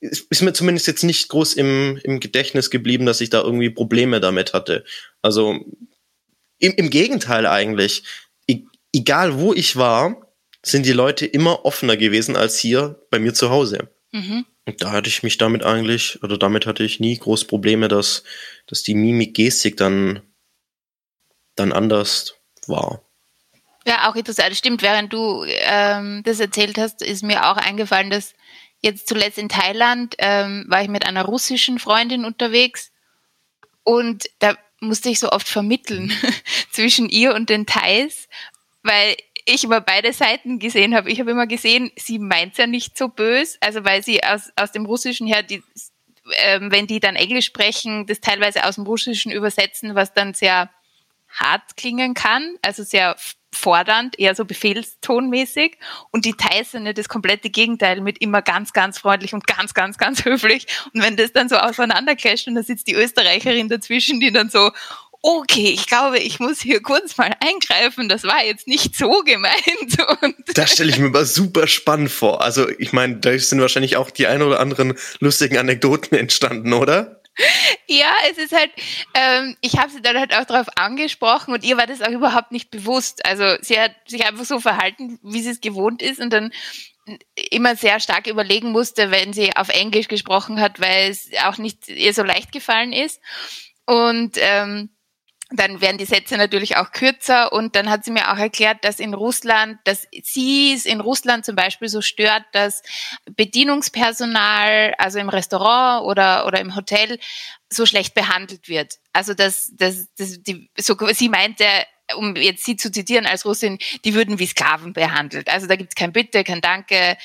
ist, ist mir zumindest jetzt nicht groß im, im Gedächtnis geblieben, dass ich da irgendwie Probleme damit hatte. Also im, im Gegenteil eigentlich. E egal wo ich war, sind die Leute immer offener gewesen als hier bei mir zu Hause. Mhm. Da hatte ich mich damit eigentlich, oder damit hatte ich nie groß Probleme, dass, dass die Mimik-Gestik dann, dann anders war. Ja, auch interessant. Stimmt, während du ähm, das erzählt hast, ist mir auch eingefallen, dass jetzt zuletzt in Thailand ähm, war ich mit einer russischen Freundin unterwegs und da musste ich so oft vermitteln zwischen ihr und den Thais, weil ich immer beide Seiten gesehen habe. Ich habe immer gesehen, sie meint ja nicht so böse, also weil sie aus, aus dem Russischen her, die, ähm, wenn die dann Englisch sprechen, das teilweise aus dem Russischen übersetzen, was dann sehr hart klingen kann, also sehr fordernd, eher so befehlstonmäßig. Und die ja das komplette Gegenteil mit immer ganz, ganz freundlich und ganz, ganz, ganz höflich. Und wenn das dann so auseinanderclasht und da sitzt die Österreicherin dazwischen, die dann so, okay, ich glaube, ich muss hier kurz mal eingreifen, das war jetzt nicht so gemeint. Und das stelle ich mir aber super spannend vor. Also ich meine, da sind wahrscheinlich auch die ein oder anderen lustigen Anekdoten entstanden, oder? Ja, es ist halt, ähm, ich habe sie dann halt auch darauf angesprochen und ihr war das auch überhaupt nicht bewusst. Also sie hat sich einfach so verhalten, wie sie es gewohnt ist und dann immer sehr stark überlegen musste, wenn sie auf Englisch gesprochen hat, weil es auch nicht ihr so leicht gefallen ist. Und ähm, dann werden die Sätze natürlich auch kürzer und dann hat sie mir auch erklärt, dass in Russland, dass sie es in Russland zum Beispiel so stört, dass Bedienungspersonal, also im Restaurant oder, oder im Hotel, so schlecht behandelt wird. Also dass, dass, dass die, so, sie meinte, um jetzt sie zu zitieren als Russin, die würden wie Sklaven behandelt. Also da gibt's kein Bitte, kein Danke,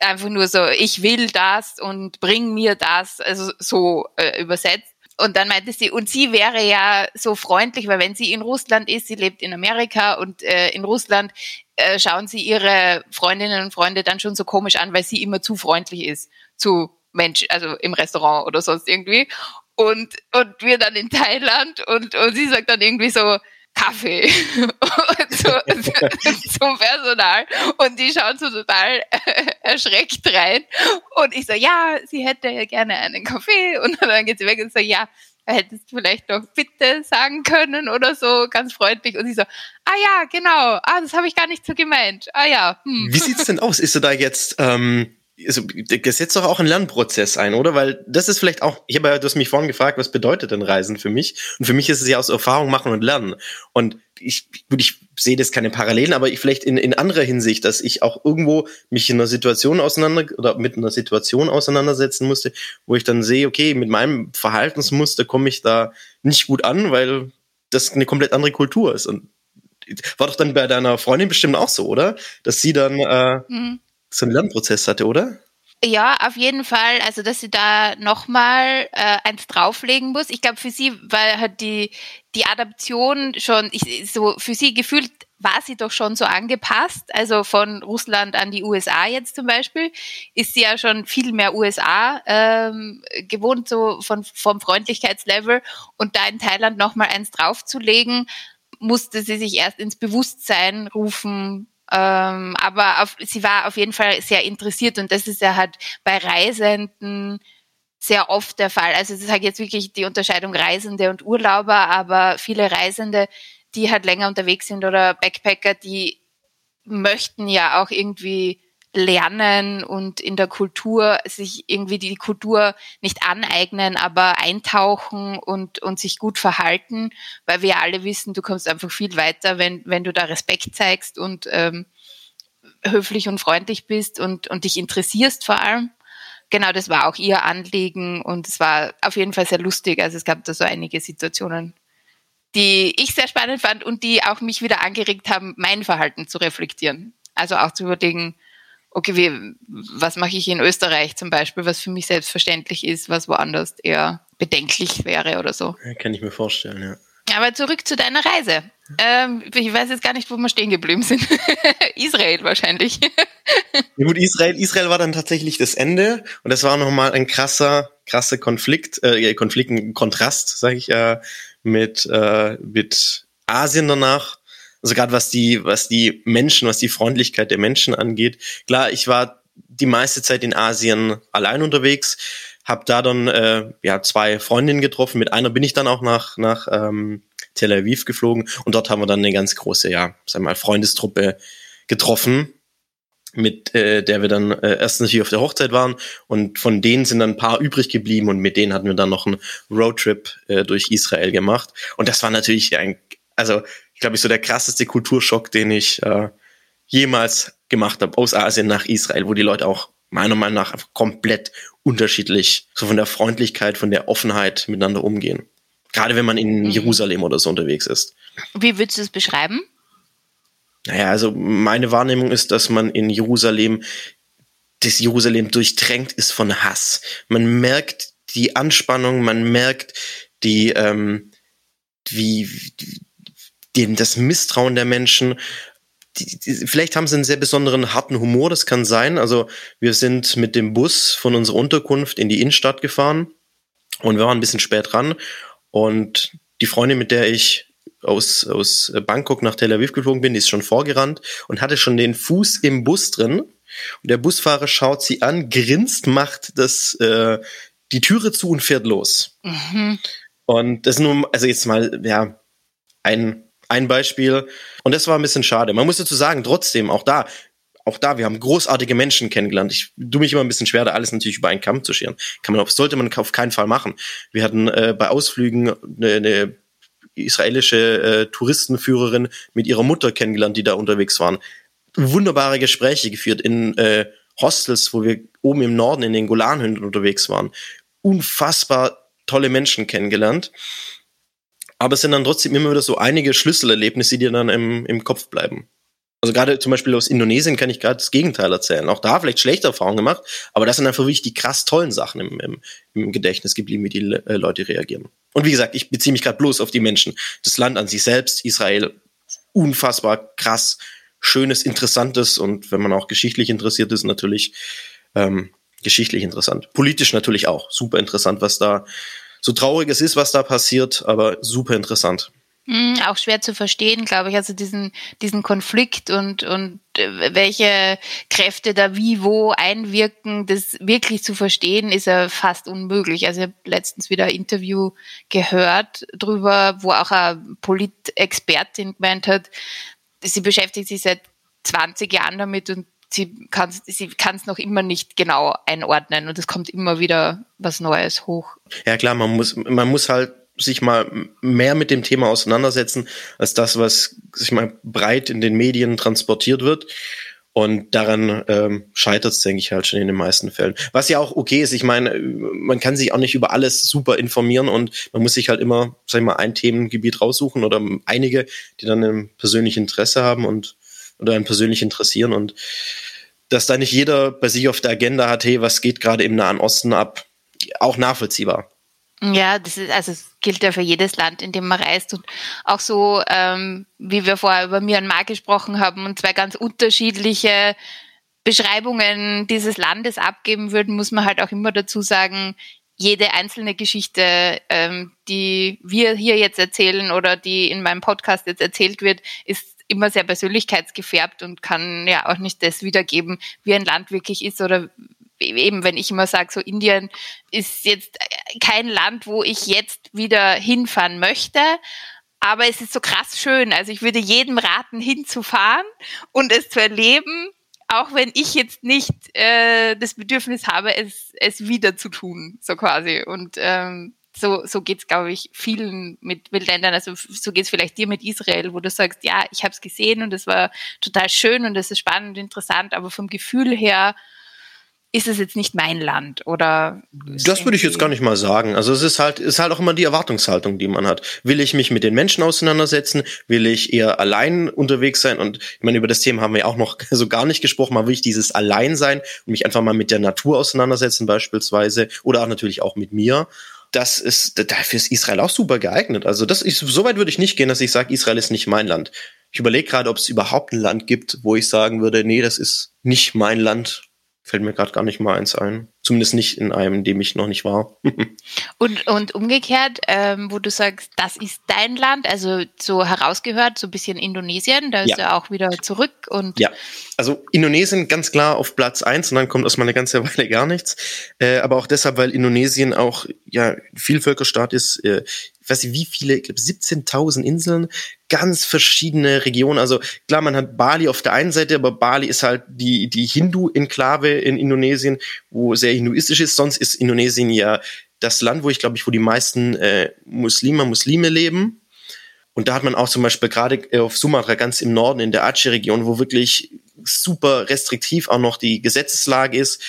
einfach nur so, ich will das und bring mir das, also so äh, übersetzt. Und dann meinte sie, und sie wäre ja so freundlich, weil wenn sie in Russland ist, sie lebt in Amerika und äh, in Russland äh, schauen sie ihre Freundinnen und Freunde dann schon so komisch an, weil sie immer zu freundlich ist zu Menschen, also im Restaurant oder sonst irgendwie. Und, und wir dann in Thailand und, und sie sagt dann irgendwie so, Kaffee zu, zum Personal und die schauen so total erschreckt rein und ich so, ja, sie hätte ja gerne einen Kaffee und dann geht sie weg und so, ja, hättest du vielleicht noch bitte sagen können oder so, ganz freundlich. Und sie so, ah ja, genau, ah, das habe ich gar nicht so gemeint. Ah ja. Hm. Wie sieht's denn aus? Ist du da jetzt ähm, also, das setzt doch auch einen Lernprozess ein, oder? Weil das ist vielleicht auch, ich habe ja, du hast mich vorhin gefragt, was bedeutet denn Reisen für mich? Und für mich ist es ja aus Erfahrung machen und lernen. Und ich, gut, ich sehe das keine Parallelen, aber ich vielleicht in, in anderer Hinsicht, dass ich auch irgendwo mich in einer Situation auseinander oder mit einer Situation auseinandersetzen musste, wo ich dann sehe, okay, mit meinem Verhaltensmuster komme ich da nicht gut an, weil das eine komplett andere Kultur ist. Und war doch dann bei deiner Freundin bestimmt auch so, oder? Dass sie dann äh, mhm so einen Lernprozess hatte, oder? Ja, auf jeden Fall. Also, dass sie da nochmal äh, eins drauflegen muss. Ich glaube, für sie war halt die, die Adaption schon, ich, so für sie gefühlt war sie doch schon so angepasst. Also von Russland an die USA jetzt zum Beispiel ist sie ja schon viel mehr USA ähm, gewohnt, so von, vom Freundlichkeitslevel. Und da in Thailand nochmal eins draufzulegen, musste sie sich erst ins Bewusstsein rufen, ähm, aber auf, sie war auf jeden Fall sehr interessiert und das ist ja halt bei Reisenden sehr oft der Fall. Also ich sage jetzt wirklich die Unterscheidung Reisende und Urlauber, aber viele Reisende, die halt länger unterwegs sind oder Backpacker, die möchten ja auch irgendwie lernen und in der Kultur sich irgendwie die Kultur nicht aneignen, aber eintauchen und, und sich gut verhalten, weil wir alle wissen, du kommst einfach viel weiter, wenn, wenn du da Respekt zeigst und ähm, höflich und freundlich bist und, und dich interessierst vor allem. Genau, das war auch ihr Anliegen und es war auf jeden Fall sehr lustig. Also es gab da so einige Situationen, die ich sehr spannend fand und die auch mich wieder angeregt haben, mein Verhalten zu reflektieren. Also auch zu überlegen, okay, wie, was mache ich in Österreich zum Beispiel, was für mich selbstverständlich ist, was woanders eher bedenklich wäre oder so. Kann ich mir vorstellen, ja. Aber zurück zu deiner Reise. Ähm, ich weiß jetzt gar nicht, wo wir stehen geblieben sind. Israel wahrscheinlich. ja gut, Israel, Israel war dann tatsächlich das Ende und das war nochmal ein krasser, krasser Konflikt, äh, Konflikt, ein Kontrast, sage ich, äh, mit, äh, mit Asien danach also gerade was die, was die Menschen, was die Freundlichkeit der Menschen angeht. Klar, ich war die meiste Zeit in Asien allein unterwegs, habe da dann äh, ja zwei Freundinnen getroffen. Mit einer bin ich dann auch nach nach ähm, Tel Aviv geflogen und dort haben wir dann eine ganz große, ja, sag mal Freundestruppe getroffen, mit äh, der wir dann äh, erst natürlich auf der Hochzeit waren und von denen sind dann ein paar übrig geblieben und mit denen hatten wir dann noch einen Roadtrip äh, durch Israel gemacht und das war natürlich ein, also glaube ich, so der krasseste Kulturschock, den ich äh, jemals gemacht habe, aus Asien nach Israel, wo die Leute auch meiner Meinung nach komplett unterschiedlich, so von der Freundlichkeit, von der Offenheit miteinander umgehen. Gerade wenn man in mhm. Jerusalem oder so unterwegs ist. Wie würdest du es beschreiben? Naja, also meine Wahrnehmung ist, dass man in Jerusalem, das Jerusalem durchtränkt ist von Hass. Man merkt die Anspannung, man merkt die, ähm, wie, den, das Misstrauen der Menschen. Die, die, vielleicht haben sie einen sehr besonderen harten Humor, das kann sein. Also wir sind mit dem Bus von unserer Unterkunft in die Innenstadt gefahren und wir waren ein bisschen spät dran und die Freundin, mit der ich aus, aus Bangkok nach Tel Aviv geflogen bin, die ist schon vorgerannt und hatte schon den Fuß im Bus drin. Und der Busfahrer schaut sie an, grinst, macht das, äh, die Türe zu und fährt los. Mhm. Und das ist nur, also jetzt mal, ja, ein, ein Beispiel. Und das war ein bisschen schade. Man muss dazu sagen, trotzdem, auch da, auch da, wir haben großartige Menschen kennengelernt. Ich tu mich immer ein bisschen schwer, da alles natürlich über einen Kamm zu scheren. Kann man, sollte man auf keinen Fall machen. Wir hatten äh, bei Ausflügen eine, eine israelische äh, Touristenführerin mit ihrer Mutter kennengelernt, die da unterwegs waren. Wunderbare Gespräche geführt in äh, Hostels, wo wir oben im Norden in den Golanhünden unterwegs waren. Unfassbar tolle Menschen kennengelernt. Aber es sind dann trotzdem immer wieder so einige Schlüsselerlebnisse, die dann im, im Kopf bleiben. Also gerade zum Beispiel aus Indonesien kann ich gerade das Gegenteil erzählen. Auch da vielleicht schlechte Erfahrungen gemacht, aber das sind einfach wirklich die krass tollen Sachen im, im, im Gedächtnis geblieben, wie die äh, Leute reagieren. Und wie gesagt, ich beziehe mich gerade bloß auf die Menschen. Das Land an sich selbst, Israel, unfassbar krass, schönes, interessantes und wenn man auch geschichtlich interessiert ist, natürlich ähm, geschichtlich interessant. Politisch natürlich auch super interessant, was da so traurig es ist, was da passiert, aber super interessant. Mhm, auch schwer zu verstehen, glaube ich. Also diesen, diesen Konflikt und, und äh, welche Kräfte da wie wo einwirken, das wirklich zu verstehen, ist ja fast unmöglich. Also ich habe letztens wieder ein Interview gehört drüber, wo auch eine Politexpertin gemeint hat, sie beschäftigt sich seit 20 Jahren damit und sie kann sie kann es noch immer nicht genau einordnen und es kommt immer wieder was Neues hoch. Ja klar, man muss man muss halt sich mal mehr mit dem Thema auseinandersetzen als das, was sich mal breit in den Medien transportiert wird. Und daran ähm, scheitert es, denke ich, halt schon in den meisten Fällen. Was ja auch okay ist. Ich meine, man kann sich auch nicht über alles super informieren und man muss sich halt immer, sag ich mal, ein Themengebiet raussuchen oder einige, die dann ein persönliches Interesse haben und oder einen persönlich interessieren und dass da nicht jeder bei sich auf der Agenda hat, hey, was geht gerade im Nahen Osten ab, auch nachvollziehbar. Ja, das ist, also es gilt ja für jedes Land, in dem man reist. Und auch so, ähm, wie wir vorher über Myanmar gesprochen haben und zwei ganz unterschiedliche Beschreibungen dieses Landes abgeben würden, muss man halt auch immer dazu sagen, jede einzelne Geschichte, ähm, die wir hier jetzt erzählen oder die in meinem Podcast jetzt erzählt wird, ist immer sehr persönlichkeitsgefärbt und kann ja auch nicht das wiedergeben, wie ein Land wirklich ist oder eben, wenn ich immer sage, so Indien ist jetzt kein Land, wo ich jetzt wieder hinfahren möchte. Aber es ist so krass schön. Also ich würde jedem raten, hinzufahren und es zu erleben, auch wenn ich jetzt nicht äh, das Bedürfnis habe, es, es wieder zu tun, so quasi. Und ähm, so, so geht es, glaube ich, vielen mit, mit Ländern. Also so geht es vielleicht dir mit Israel, wo du sagst, ja, ich habe es gesehen und es war total schön und es ist spannend und interessant, aber vom Gefühl her ist es jetzt nicht mein Land oder Das würde ich jetzt gar nicht mal sagen. Also es ist halt ist halt auch immer die Erwartungshaltung, die man hat. Will ich mich mit den Menschen auseinandersetzen? Will ich eher allein unterwegs sein? Und ich meine, über das Thema haben wir auch noch so gar nicht gesprochen. Mal will ich dieses Alleinsein und mich einfach mal mit der Natur auseinandersetzen beispielsweise oder auch natürlich auch mit mir das ist, dafür ist Israel auch super geeignet. Also das ist, so weit würde ich nicht gehen, dass ich sage, Israel ist nicht mein Land. Ich überlege gerade, ob es überhaupt ein Land gibt, wo ich sagen würde, nee, das ist nicht mein Land fällt mir gerade gar nicht mal eins ein. Zumindest nicht in einem, in dem ich noch nicht war. und, und umgekehrt, ähm, wo du sagst, das ist dein Land, also so herausgehört, so ein bisschen Indonesien, da ist ja. er auch wieder zurück und. Ja, also Indonesien ganz klar auf Platz eins und dann kommt erstmal eine ganze Weile gar nichts. Äh, aber auch deshalb, weil Indonesien auch ja Vielvölkerstaat ist. Äh, weiß nicht, wie viele, ich glaube 17.000 Inseln, ganz verschiedene Regionen. Also klar, man hat Bali auf der einen Seite, aber Bali ist halt die, die Hindu-Enklave in Indonesien, wo sehr hinduistisch ist. Sonst ist Indonesien ja das Land, wo ich glaube ich, wo die meisten äh, Muslime, Muslime leben. Und da hat man auch zum Beispiel gerade auf Sumatra ganz im Norden in der Aceh-Region, wo wirklich super restriktiv auch noch die Gesetzeslage ist.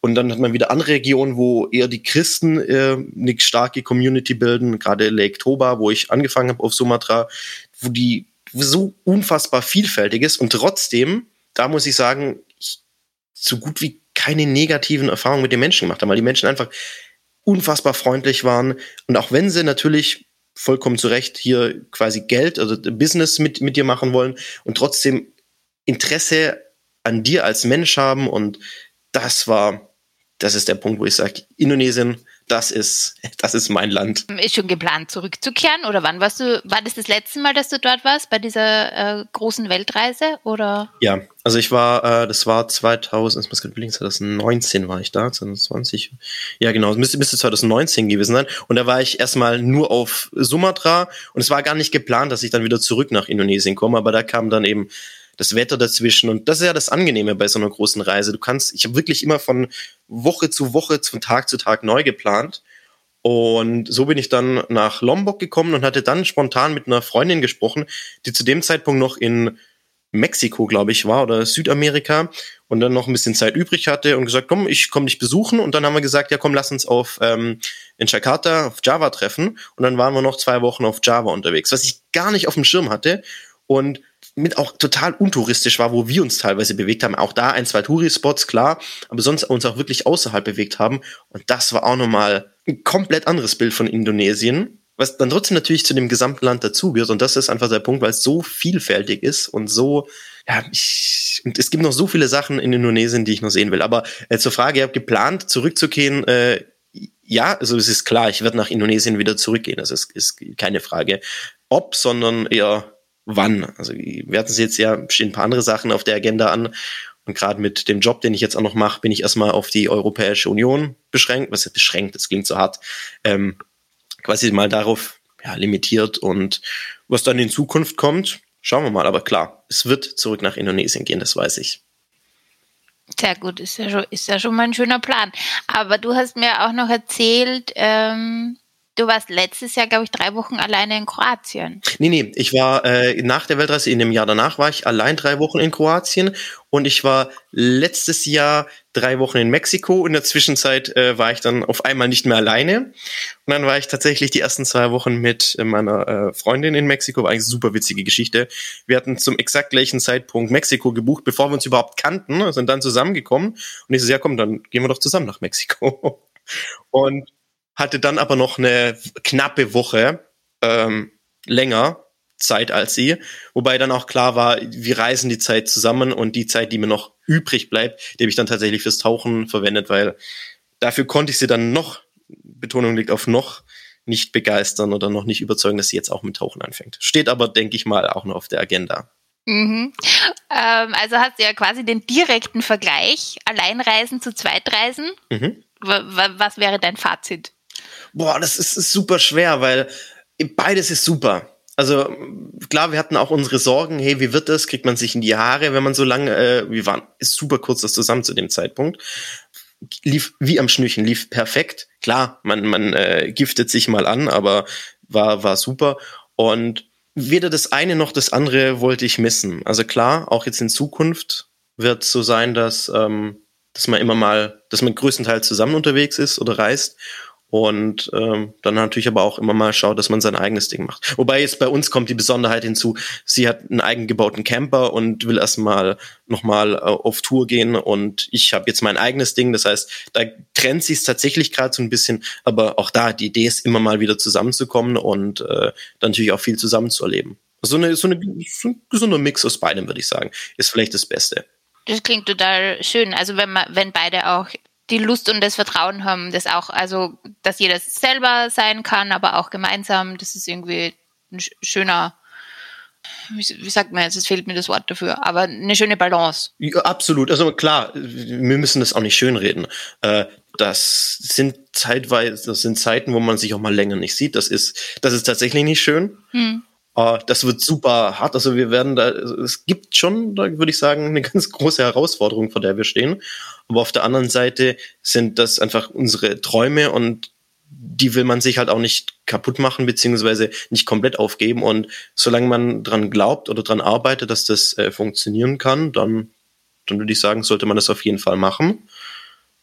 Und dann hat man wieder andere Regionen, wo eher die Christen äh, eine starke Community bilden, gerade Lake Toba, wo ich angefangen habe auf Sumatra, wo die so unfassbar vielfältig ist. Und trotzdem, da muss ich sagen, so gut wie keine negativen Erfahrungen mit den Menschen gemacht haben, weil die Menschen einfach unfassbar freundlich waren. Und auch wenn sie natürlich vollkommen zu Recht hier quasi Geld, also Business mit, mit dir machen wollen und trotzdem Interesse an dir als Mensch haben. Und das war, das ist der Punkt, wo ich sage, Indonesien, das ist, das ist mein Land. Ist schon geplant, zurückzukehren? Oder wann warst du, war das das letzte Mal, dass du dort warst, bei dieser äh, großen Weltreise? Oder? Ja, also ich war, äh, das war 2000, das muss gerade 2019 war ich da, 2020. Ja, genau, es müsste, müsste 2019 gewesen sein. Und da war ich erstmal nur auf Sumatra und es war gar nicht geplant, dass ich dann wieder zurück nach Indonesien komme, aber da kam dann eben das Wetter dazwischen. Und das ist ja das Angenehme bei so einer großen Reise. Du kannst, ich habe wirklich immer von Woche zu Woche, von Tag zu Tag neu geplant. Und so bin ich dann nach Lombok gekommen und hatte dann spontan mit einer Freundin gesprochen, die zu dem Zeitpunkt noch in Mexiko, glaube ich, war oder Südamerika und dann noch ein bisschen Zeit übrig hatte und gesagt, komm, ich komme dich besuchen. Und dann haben wir gesagt, ja komm, lass uns auf ähm, in Jakarta auf Java treffen. Und dann waren wir noch zwei Wochen auf Java unterwegs, was ich gar nicht auf dem Schirm hatte. Und mit auch total untouristisch war, wo wir uns teilweise bewegt haben. Auch da ein, zwei Tourispots, klar, aber sonst uns auch wirklich außerhalb bewegt haben. Und das war auch nochmal ein komplett anderes Bild von Indonesien, was dann trotzdem natürlich zu dem gesamten Land dazugehört. Und das ist einfach der Punkt, weil es so vielfältig ist und so, ja, ich, und es gibt noch so viele Sachen in Indonesien, die ich noch sehen will. Aber äh, zur Frage, ihr habt geplant, zurückzukehren, äh, ja, also es ist klar, ich werde nach Indonesien wieder zurückgehen. Das ist, ist keine Frage. Ob, sondern eher wann. Also wir hatten es jetzt ja, stehen ein paar andere Sachen auf der Agenda an. Und gerade mit dem Job, den ich jetzt auch noch mache, bin ich erstmal auf die Europäische Union beschränkt. Was ist beschränkt? Das klingt so hart. Ähm, quasi mal darauf ja, limitiert. Und was dann in Zukunft kommt, schauen wir mal. Aber klar, es wird zurück nach Indonesien gehen, das weiß ich. Sehr gut, ist ja schon, ist ja schon mal ein schöner Plan. Aber du hast mir auch noch erzählt, ähm, Du warst letztes Jahr, glaube ich, drei Wochen alleine in Kroatien. Nee, nee, ich war äh, nach der Weltreise, in dem Jahr danach war ich allein drei Wochen in Kroatien und ich war letztes Jahr drei Wochen in Mexiko. In der Zwischenzeit äh, war ich dann auf einmal nicht mehr alleine. Und dann war ich tatsächlich die ersten zwei Wochen mit meiner äh, Freundin in Mexiko. War eigentlich eine super witzige Geschichte. Wir hatten zum exakt gleichen Zeitpunkt Mexiko gebucht, bevor wir uns überhaupt kannten, sind dann zusammengekommen. Und ich so, ja komm, dann gehen wir doch zusammen nach Mexiko. Und hatte dann aber noch eine knappe Woche ähm, länger Zeit als sie, wobei dann auch klar war, wir reisen die Zeit zusammen und die Zeit, die mir noch übrig bleibt, die habe ich dann tatsächlich fürs Tauchen verwendet, weil dafür konnte ich sie dann noch, Betonung liegt auf noch, nicht begeistern oder noch nicht überzeugen, dass sie jetzt auch mit Tauchen anfängt. Steht aber, denke ich mal, auch noch auf der Agenda. Mhm. Ähm, also hast du ja quasi den direkten Vergleich, Alleinreisen zu Zweitreisen. Mhm. Was wäre dein Fazit? Boah, das ist, ist super schwer, weil beides ist super. Also klar, wir hatten auch unsere Sorgen, hey, wie wird das? Kriegt man sich in die Haare, wenn man so lange, äh, wir waren, ist super kurz das zusammen zu dem Zeitpunkt. Lief wie am Schnürchen, lief perfekt. Klar, man, man äh, giftet sich mal an, aber war, war super. Und weder das eine noch das andere wollte ich missen. Also klar, auch jetzt in Zukunft wird so sein, dass, ähm, dass man immer mal, dass man größtenteils zusammen unterwegs ist oder reist und ähm, dann natürlich aber auch immer mal schaut, dass man sein eigenes Ding macht. Wobei jetzt bei uns kommt die Besonderheit hinzu, sie hat einen eigengebauten Camper und will erstmal nochmal äh, auf Tour gehen und ich habe jetzt mein eigenes Ding. Das heißt, da trennt sich es tatsächlich gerade so ein bisschen, aber auch da, die Idee ist immer mal wieder zusammenzukommen und äh, dann natürlich auch viel zusammen zu erleben. So, eine, so, eine, so ein gesunder Mix aus beidem, würde ich sagen, ist vielleicht das Beste. Das klingt total schön. Also wenn man, wenn beide auch die Lust und das Vertrauen haben, dass auch, also, dass jeder selber sein kann, aber auch gemeinsam, das ist irgendwie ein schöner, wie, wie sagt man jetzt, es fehlt mir das Wort dafür, aber eine schöne Balance. Ja, absolut. Also klar, wir müssen das auch nicht schönreden. Äh, das sind zeitweise, das sind Zeiten, wo man sich auch mal länger nicht sieht. Das ist, das ist tatsächlich nicht schön. Hm. Uh, das wird super hart. Also wir werden da, es gibt schon, da würde ich sagen, eine ganz große Herausforderung, vor der wir stehen. Aber auf der anderen Seite sind das einfach unsere Träume und die will man sich halt auch nicht kaputt machen, beziehungsweise nicht komplett aufgeben. Und solange man dran glaubt oder dran arbeitet, dass das äh, funktionieren kann, dann, dann würde ich sagen, sollte man das auf jeden Fall machen.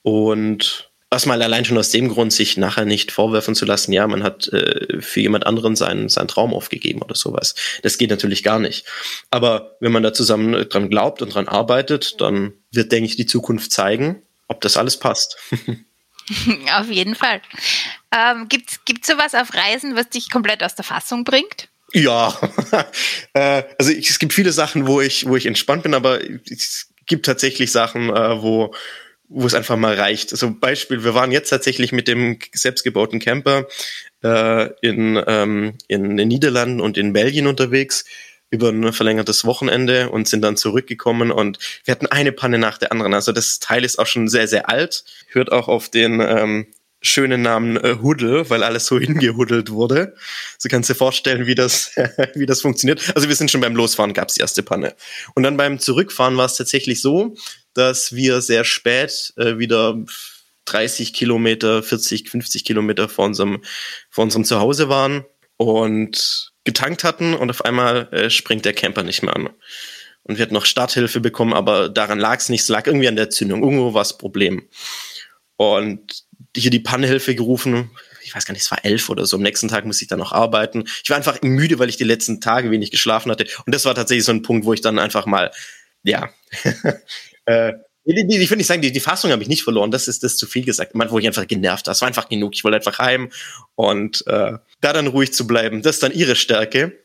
Und erstmal allein schon aus dem Grund, sich nachher nicht vorwerfen zu lassen, ja, man hat äh, für jemand anderen seinen, seinen Traum aufgegeben oder sowas. Das geht natürlich gar nicht. Aber wenn man da zusammen dran glaubt und dran arbeitet, dann wird, denke ich, die Zukunft zeigen, ob das alles passt. auf jeden Fall. Ähm, Gibt es sowas auf Reisen, was dich komplett aus der Fassung bringt? Ja, äh, also ich, es gibt viele Sachen, wo ich, wo ich entspannt bin, aber es gibt tatsächlich Sachen, äh, wo, wo es einfach mal reicht. Also Beispiel, wir waren jetzt tatsächlich mit dem selbstgebauten Camper äh, in, ähm, in den Niederlanden und in Belgien unterwegs über ein verlängertes Wochenende und sind dann zurückgekommen und wir hatten eine Panne nach der anderen. Also das Teil ist auch schon sehr, sehr alt, hört auch auf den ähm, schönen Namen äh, Huddle, weil alles so hingehuddelt wurde. So kannst du dir vorstellen, wie das, wie das funktioniert. Also wir sind schon beim Losfahren, gab's die erste Panne. Und dann beim Zurückfahren war es tatsächlich so, dass wir sehr spät äh, wieder 30 Kilometer, 40, 50 Kilometer vor unserem, vor unserem Zuhause waren und getankt hatten und auf einmal äh, springt der Camper nicht mehr an. Und wir hatten noch Starthilfe bekommen, aber daran lag es nicht, es lag irgendwie an der Zündung. Irgendwo war das Problem. Und hier die Pannenhilfe gerufen. Ich weiß gar nicht, es war elf oder so. Am nächsten Tag musste ich dann noch arbeiten. Ich war einfach müde, weil ich die letzten Tage wenig geschlafen hatte. Und das war tatsächlich so ein Punkt, wo ich dann einfach mal, ja, äh, ich will nicht sagen, die, die Fassung habe ich nicht verloren, das ist das zu viel gesagt. Man, wo ich einfach genervt war. Es war einfach genug. Ich wollte einfach heim und äh, da dann ruhig zu bleiben, das ist dann ihre Stärke.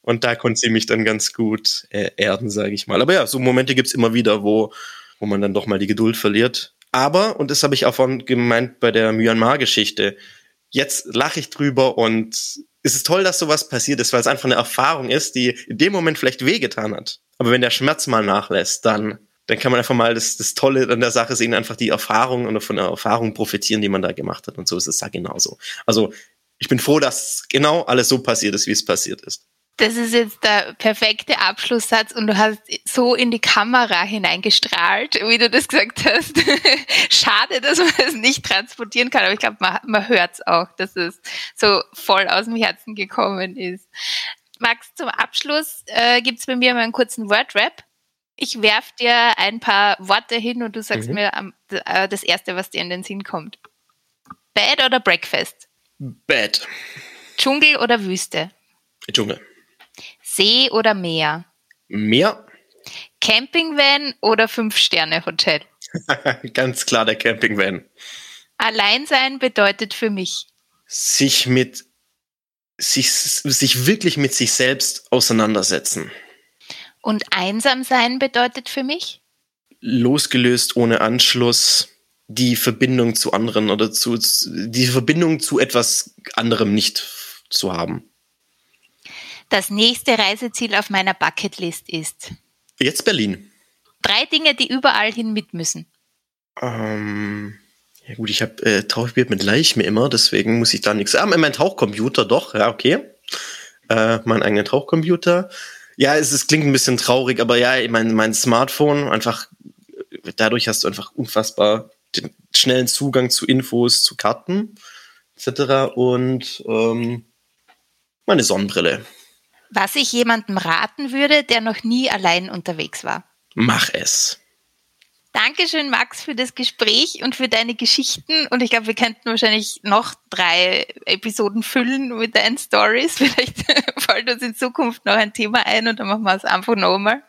Und da konnte sie mich dann ganz gut äh, erden, sage ich mal. Aber ja, so Momente gibt's immer wieder, wo, wo man dann doch mal die Geduld verliert. Aber, und das habe ich auch von gemeint bei der Myanmar-Geschichte, jetzt lache ich drüber und es ist toll, dass sowas passiert ist, weil es einfach eine Erfahrung ist, die in dem Moment vielleicht wehgetan hat. Aber wenn der Schmerz mal nachlässt, dann, dann kann man einfach mal das, das Tolle an der Sache sehen, einfach die Erfahrung und von der Erfahrung profitieren, die man da gemacht hat. Und so ist es da genauso. Also ich bin froh, dass genau alles so passiert ist, wie es passiert ist das ist jetzt der perfekte Abschlusssatz und du hast so in die Kamera hineingestrahlt, wie du das gesagt hast. Schade, dass man es nicht transportieren kann, aber ich glaube, man, man hört es auch, dass es so voll aus dem Herzen gekommen ist. Max, zum Abschluss äh, gibt es bei mir mal einen kurzen Wordrap. Ich werf dir ein paar Worte hin und du sagst mhm. mir äh, das erste, was dir in den Sinn kommt. Bad oder Breakfast? Bad. Dschungel oder Wüste? Dschungel. See oder Meer? Meer. Campingvan oder Fünf-Sterne-Hotel? Ganz klar der Campingvan. Alleinsein bedeutet für mich. Sich mit sich, sich wirklich mit sich selbst auseinandersetzen. Und einsam sein bedeutet für mich? Losgelöst ohne Anschluss die Verbindung zu anderen oder zu die Verbindung zu etwas anderem nicht zu haben das nächste Reiseziel auf meiner Bucketlist ist? Jetzt Berlin. Drei Dinge, die überall hin mit müssen. Ähm, ja gut, ich habe äh, Tauchbild mit Leichen immer, deswegen muss ich da nichts. Ah, mein Tauchcomputer, doch, ja, okay. Äh, mein eigener Tauchcomputer. Ja, es, es klingt ein bisschen traurig, aber ja, mein, mein Smartphone, einfach, dadurch hast du einfach unfassbar den schnellen Zugang zu Infos, zu Karten, etc. Und ähm, meine Sonnenbrille. Was ich jemandem raten würde, der noch nie allein unterwegs war. Mach es. Dankeschön, Max, für das Gespräch und für deine Geschichten. Und ich glaube, wir könnten wahrscheinlich noch drei Episoden füllen mit deinen Stories. Vielleicht fällt uns in Zukunft noch ein Thema ein und dann machen wir es einfach nochmal.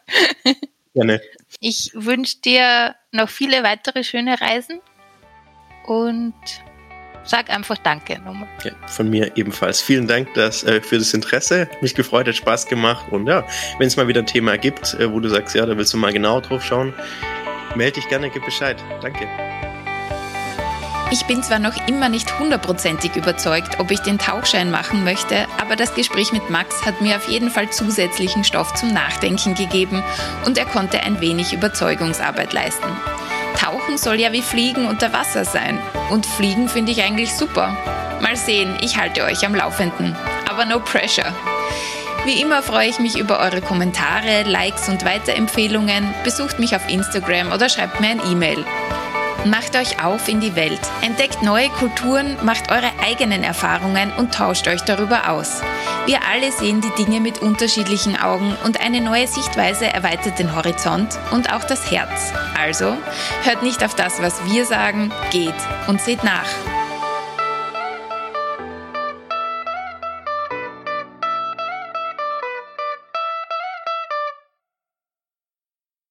Gerne. Ich wünsche dir noch viele weitere schöne Reisen und Sag einfach Danke nochmal. Ja, von mir ebenfalls. Vielen Dank dass, äh, für das Interesse. Mich gefreut, hat Spaß gemacht. Und ja, wenn es mal wieder ein Thema gibt, äh, wo du sagst, ja, da willst du mal genauer drauf schauen, melde dich gerne, gib Bescheid. Danke. Ich bin zwar noch immer nicht hundertprozentig überzeugt, ob ich den Tauchschein machen möchte, aber das Gespräch mit Max hat mir auf jeden Fall zusätzlichen Stoff zum Nachdenken gegeben und er konnte ein wenig Überzeugungsarbeit leisten. Tauchen soll ja wie Fliegen unter Wasser sein. Und Fliegen finde ich eigentlich super. Mal sehen, ich halte euch am Laufenden. Aber no pressure. Wie immer freue ich mich über eure Kommentare, Likes und Weiterempfehlungen. Besucht mich auf Instagram oder schreibt mir ein E-Mail. Macht euch auf in die Welt, entdeckt neue Kulturen, macht eure eigenen Erfahrungen und tauscht euch darüber aus. Wir alle sehen die Dinge mit unterschiedlichen Augen und eine neue Sichtweise erweitert den Horizont und auch das Herz. Also, hört nicht auf das, was wir sagen, geht und seht nach.